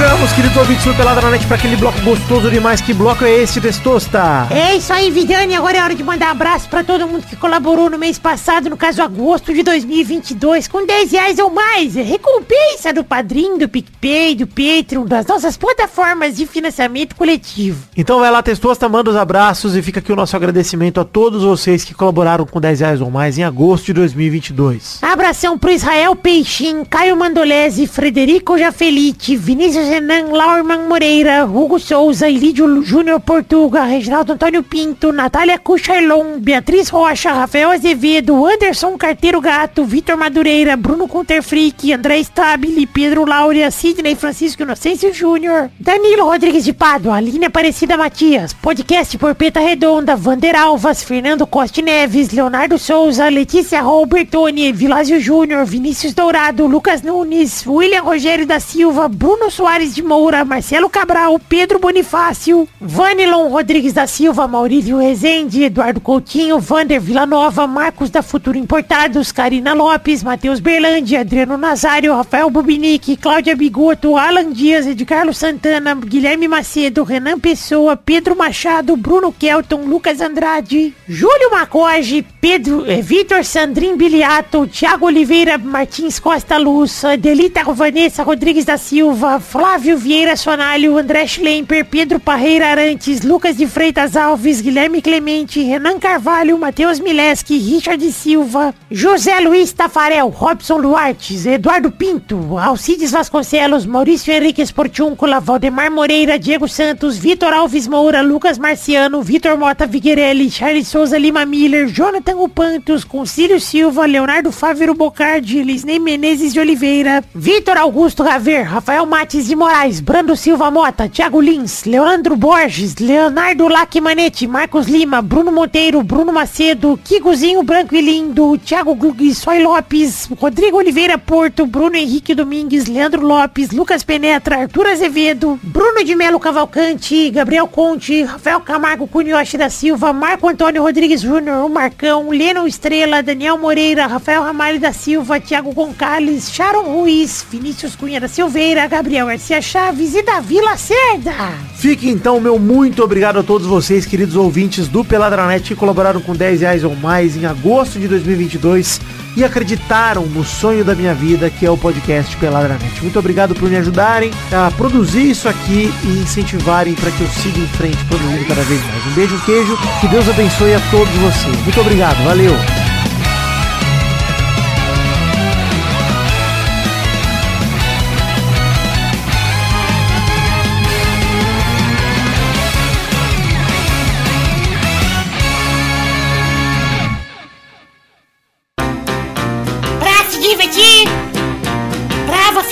A: Chegamos, queridos ouvintes do Pelada na Net, pra aquele bloco gostoso demais. Que bloco é esse, Testosta?
E: É isso aí, Vidani. Agora é hora de mandar um abraço pra todo mundo que colaborou no mês passado, no caso agosto de 2022, com 10 reais ou mais. Recompensa do Padrim, do PicPay, do Patreon, das nossas plataformas de financiamento coletivo.
A: Então vai lá, Testosta, manda os abraços e fica aqui o nosso agradecimento a todos vocês que colaboraram com 10 reais ou mais em agosto de 2022.
E: Abração pro Israel Peixin, Caio Mandolese, Frederico Jafelite, Vinícius Renan, Laurman Moreira, Hugo Souza, Ilídio Júnior Portuga, Reginaldo Antônio Pinto, Natália Cucharlon, Beatriz Rocha, Rafael Azevedo, Anderson Carteiro Gato, Vitor Madureira, Bruno Conterfrick, André Stabile, Pedro Laura, Sidney Francisco Inocêncio Júnior, Danilo Rodrigues de Pádua, Aline Aparecida Matias, podcast Porpeta Redonda, Vander Alvas, Fernando Costa Neves, Leonardo Souza, Letícia Robertoni, Vilásio Júnior, Vinícius Dourado, Lucas Nunes, William Rogério da Silva, Bruno Soares de de Moura, Marcelo Cabral, Pedro Bonifácio, Vanilon Rodrigues da Silva, Maurício Rezende, Eduardo Coutinho, Vander Villanova, Marcos da Futuro Importados, Karina Lopes, Matheus Berlandi, Adriano Nazário, Rafael Bubinique, Cláudia Bigoto, Alan Dias, Edcarlo Santana, Guilherme Macedo, Renan Pessoa, Pedro Machado, Bruno Kelton, Lucas Andrade, Júlio Macoge, Pedro, eh, Vitor Sandrin Biliato, Thiago Oliveira, Martins Costa Luz, Delita Vanessa Rodrigues da Silva, Flávio Vieira Sonalho, André Schlemper, Pedro Parreira Arantes, Lucas de Freitas Alves, Guilherme Clemente, Renan Carvalho, Matheus Mileski, Richard Silva, José Luiz Tafarel, Robson Duartes, Eduardo Pinto, Alcides Vasconcelos, Maurício Henrique Esportiúncula, Valdemar Moreira, Diego Santos, Vitor Alves Moura, Lucas Marciano, Vitor Mota Figueirelli, Charles Souza Lima Miller, Jonathan Upantos, Concílio Silva, Leonardo Fávero Bocardi, Lisney Menezes de Oliveira, Vitor Augusto Raver, Rafael Mates de Moraes, Brando Silva Mota, Thiago Lins, Leandro Borges, Leonardo Lacmanete, Marcos Lima, Bruno Monteiro, Bruno Macedo, Kikozinho Branco e Lindo, Thiago Glug, Soy Lopes, Rodrigo Oliveira Porto, Bruno Henrique Domingues, Leandro Lopes, Lucas Penetra, Arthur Azevedo, Bruno de Melo Cavalcante, Gabriel Conte, Rafael Camargo Cunhoche da Silva, Marco Antônio Rodrigues Júnior, o Marcão, Leno Estrela, Daniel Moreira, Rafael Ramalho da Silva, Thiago Goncalves, Sharon Ruiz, Vinícius Cunha da Silveira, Gabriel Garcia Chaves e Davi Lacerda.
A: Fique então, meu muito obrigado a todos vocês, queridos ouvintes do Peladranet, que colaboraram com 10 reais ou mais em agosto de 2022 e acreditaram no sonho da minha vida, que é o podcast Peladranet. Muito obrigado por me ajudarem a produzir isso aqui e incentivarem para que eu siga em frente produzindo cada vez mais. Um beijo, um queijo, que Deus abençoe a todos vocês. Muito obrigado, valeu!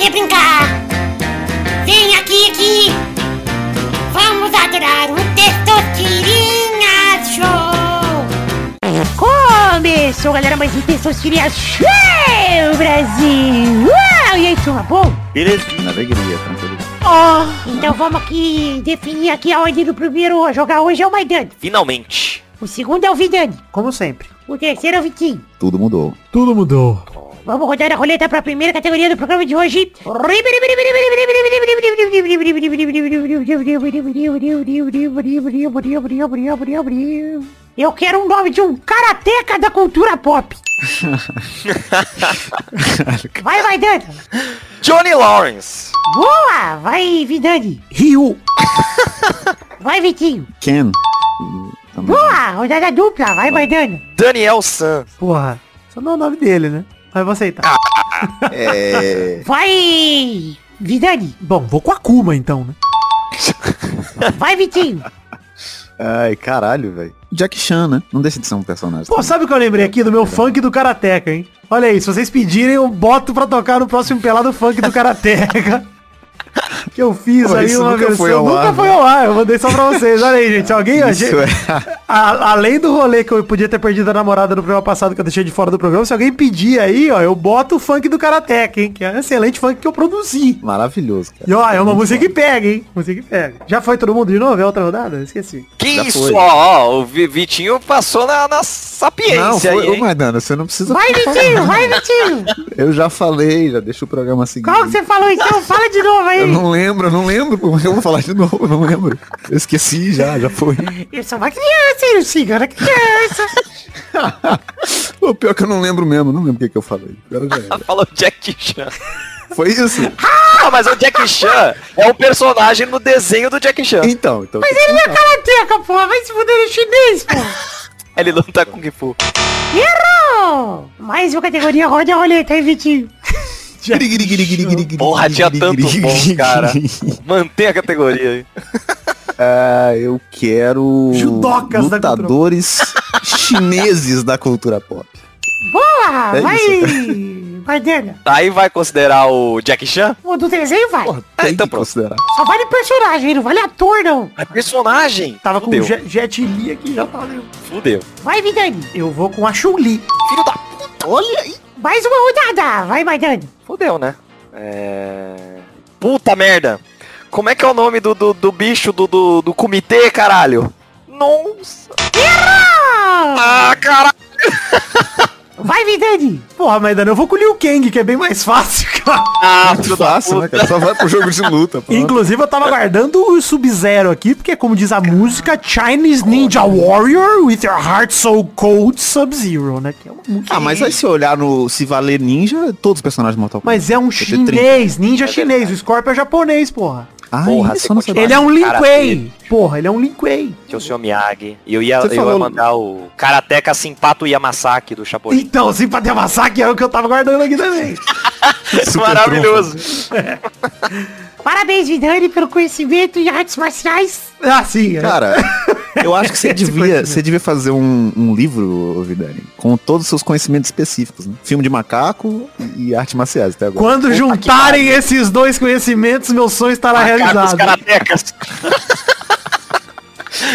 E: Você brincar. Vem aqui, aqui. Vamos adorar o Testosterinha Show. Começou, galera, mais um Testosterinha Show, Brasil. Uau, e aí, turma, bom?
C: Beleza.
B: Alegria, tranquilo.
E: Ó, então vamos aqui definir aqui a ordem do primeiro a jogar hoje é o Maidani.
C: Finalmente.
E: O segundo é o Vidani.
A: Como sempre.
E: O terceiro é o Vitinho.
B: Tudo mudou.
A: Tudo mudou.
E: Vamos rodar a roleta para a primeira categoria do programa de hoje. Eu quero um nome de um karateca da cultura pop. Vai, vai, Dani.
C: Johnny Lawrence.
E: Boa! Vai, Vidani.
A: Ryu.
E: Vai, Vitinho.
B: Ken. Também.
E: Boa! Rodada dupla. Vai, vai, Dani.
C: Daniel San.
A: Porra, só não é o nome dele, né? Mas vou aceitar.
B: É...
E: Vai, Vidani.
A: Bom, vou com a Kuma então, né?
E: Vai, Vitinho.
B: Ai, caralho, velho. Jack Chan, né? Não deixa de ser um personagem.
A: Pô, sabe o que eu lembrei aqui do meu funk do Karateka, hein? Olha aí, se vocês pedirem, eu boto pra tocar no próximo pelado funk do Karateka. que eu fiz
B: Pô,
A: aí uma
B: nunca
A: versão.
B: foi ao
A: nunca
B: ar,
A: foi
B: né?
A: ao ar, eu mandei só pra vocês. Olha aí, gente. Alguém,
B: Isso
A: gente,
B: é...
A: a- além do rolê que eu podia ter perdido a namorada no programa passado que eu deixei de fora do programa, se alguém pedir aí, ó, eu boto o funk do Karateka, hein? Que é um excelente funk que eu produzi.
B: Maravilhoso, cara.
A: E ó, é uma música que pega, hein? Música que pega. Já foi todo mundo de novo? É outra rodada? Esqueci.
C: Que
B: Já
C: isso,
B: foi.
C: ó, ó, o Vi- Vitinho passou na, na
B: Não,
C: sapiência
B: foi...
C: aí,
B: Ô,
C: hein?
B: Maidana, você não precisa...
E: Vai, Vitinho. Vai, Vitinho.
B: Eu já falei, já deixa o programa seguir.
E: Qual que você falou então? Fala de novo aí.
B: Não lembro, não lembro. Como é que eu vou falar de novo? Eu não lembro. Eu esqueci já, já foi.
E: Eu sou uma criança, eu sigo, era criança.
B: O pior que eu não lembro mesmo, não lembro o que, que eu falei. Agora já era.
C: Falou Jack Chan.
B: Foi isso?
C: Ah, mas o Jack Chan é um personagem no desenho do Jack Chan.
B: Então, então.
E: Mas ele não é karateca, pô. Vai se fuder no chinês, pô.
C: Ele luta com Kung Fu.
E: Errou! Mais uma categoria, roda a roleta aí, Vitinho.
C: Porra, tinha tanto bom, cara. Mantém a categoria aí.
B: Ah, eu quero
A: Judocas da
B: lutadores chineses da cultura pop.
E: Boa!
B: É
E: vai!
B: isso.
E: Vai, Dana.
C: Aí vai considerar o Jack Chan?
E: O do desenho vai.
B: Porra,
C: Ah,
B: tem
C: então
B: que
C: pronto.
B: considerar.
E: Só vale personagem, não vale ator, não.
C: É personagem.
A: Tava com
C: Fudeu.
A: o Jet, Jet Li aqui, já valeu.
C: Fudeu.
E: Vai, Vidani.
A: Eu vou com a Chun-Li.
C: Filho da puta, olha aí.
E: Mais uma rodada. Vai, Maidani.
C: Fudeu, né? É... Puta merda. Como é que é o nome do, do, do bicho do, do, do comitê, caralho? Nossa. Ah, caralho.
E: Vai, Vidani!
A: Porra, mas Dani, eu vou com o Liu Kang, que é bem mais fácil, cara.
C: Ah,
B: Muito fácil, né, cara? Só vai pro jogo de luta. pronto.
A: Inclusive, eu tava guardando o Sub-Zero aqui, porque como diz a música, Chinese Ninja Warrior with your heart so cold Sub-Zero, né? Que é uma música.
B: Ah, mas aí se olhar no Se Valer Ninja, todos os personagens Mortal Kombat.
A: Mas é um
B: Vai ter 30.
A: chinês, ninja chinês. O Scorpio é japonês, porra.
B: Ah,
C: Porra,
B: isso não.
A: Ele é um Lin
C: Cara
A: Kuei.
C: dele.
A: Porra, ele é um Lin Kuei.
C: Tinha o Sr. Miyagi. E eu ia,
B: Você
C: eu ia
B: falou-
C: mandar o Karateka Simpato Yamasaki do Chapolin.
A: Então, ter massacre é o que eu tava guardando aqui também.
B: Super
C: Maravilhoso.
E: Parabéns, Vidani, pelo conhecimento em artes marciais.
A: ah, sim. é.
B: Cara, eu acho que você devia, você devia fazer um, um livro, Vidani, com todos os seus conhecimentos específicos, né? Filme de macaco e artes marciais até agora.
A: Quando juntarem esses dois conhecimentos, meu sonho estará
C: Macacos
A: realizado.
C: karatecas.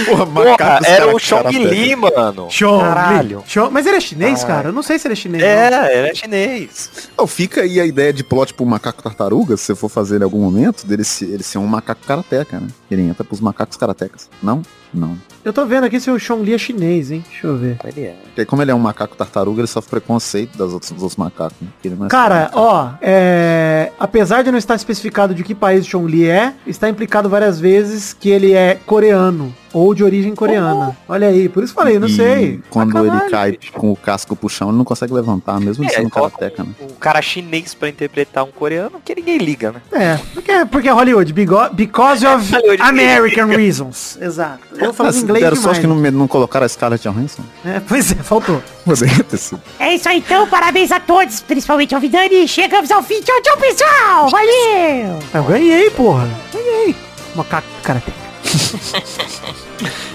B: Porra,
C: Porra, era o
B: cara-
C: Chong Li, mano.
A: Chong Li.
C: Caralho.
A: Chong- Mas ele é chinês,
C: Caralho.
A: cara? Eu não sei se ele é chinês. não.
C: É, ele é chinês.
B: Não, fica aí a ideia de plot pro macaco tartaruga, se você for fazer em algum momento, dele se, ele ser um macaco karateca, né? Ele entra pros macacos karatecas. Não? Não.
A: Eu tô vendo aqui se o Chong Li é chinês, hein? Deixa eu ver.
C: Ele é.
B: Porque como ele é um macaco tartaruga, ele sofre preconceito das outros, dos outros macacos. Né? É
A: Cara,
B: só um
A: ó, é... apesar de não estar especificado de que país o Chong Li é, está implicado várias vezes que ele é coreano ou de origem coreana. Olha aí, por isso falei, eu não
B: E
A: sei.
B: Quando
A: Sacanagem,
B: ele cai com o casco pro chão, ele não consegue levantar, mesmo
C: É,
B: sendo karateca, né?
C: um, um cara chinês pra interpretar um coreano que ninguém liga, né?
A: É, porque, porque é Hollywood, because of
C: Hollywood.
A: American reasons. Exato. Eu falo
B: Ah,
A: inglês
B: deram
A: demais.
B: sorte que não, não colocaram a Scarlett Johansson.
A: É, pois é, faltou.
B: Poderia ter sido.
E: É isso aí, então. Parabéns a todos, principalmente ao Vidani. Chegamos ao fim. Tchau, tchau, pessoal. Valeu!
A: Eu ganhei, porra. Ganhei. Macaco karate.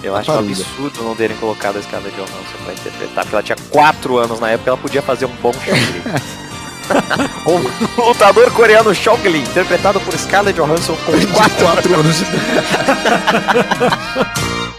C: Eu acho um absurdo não terem colocado a escada de Johansson pra interpretar, porque ela tinha 4 anos na época, ela podia fazer um bom Li. o lutador coreano Li, interpretado por Scarlett Johansson com 4
B: Quatro anos de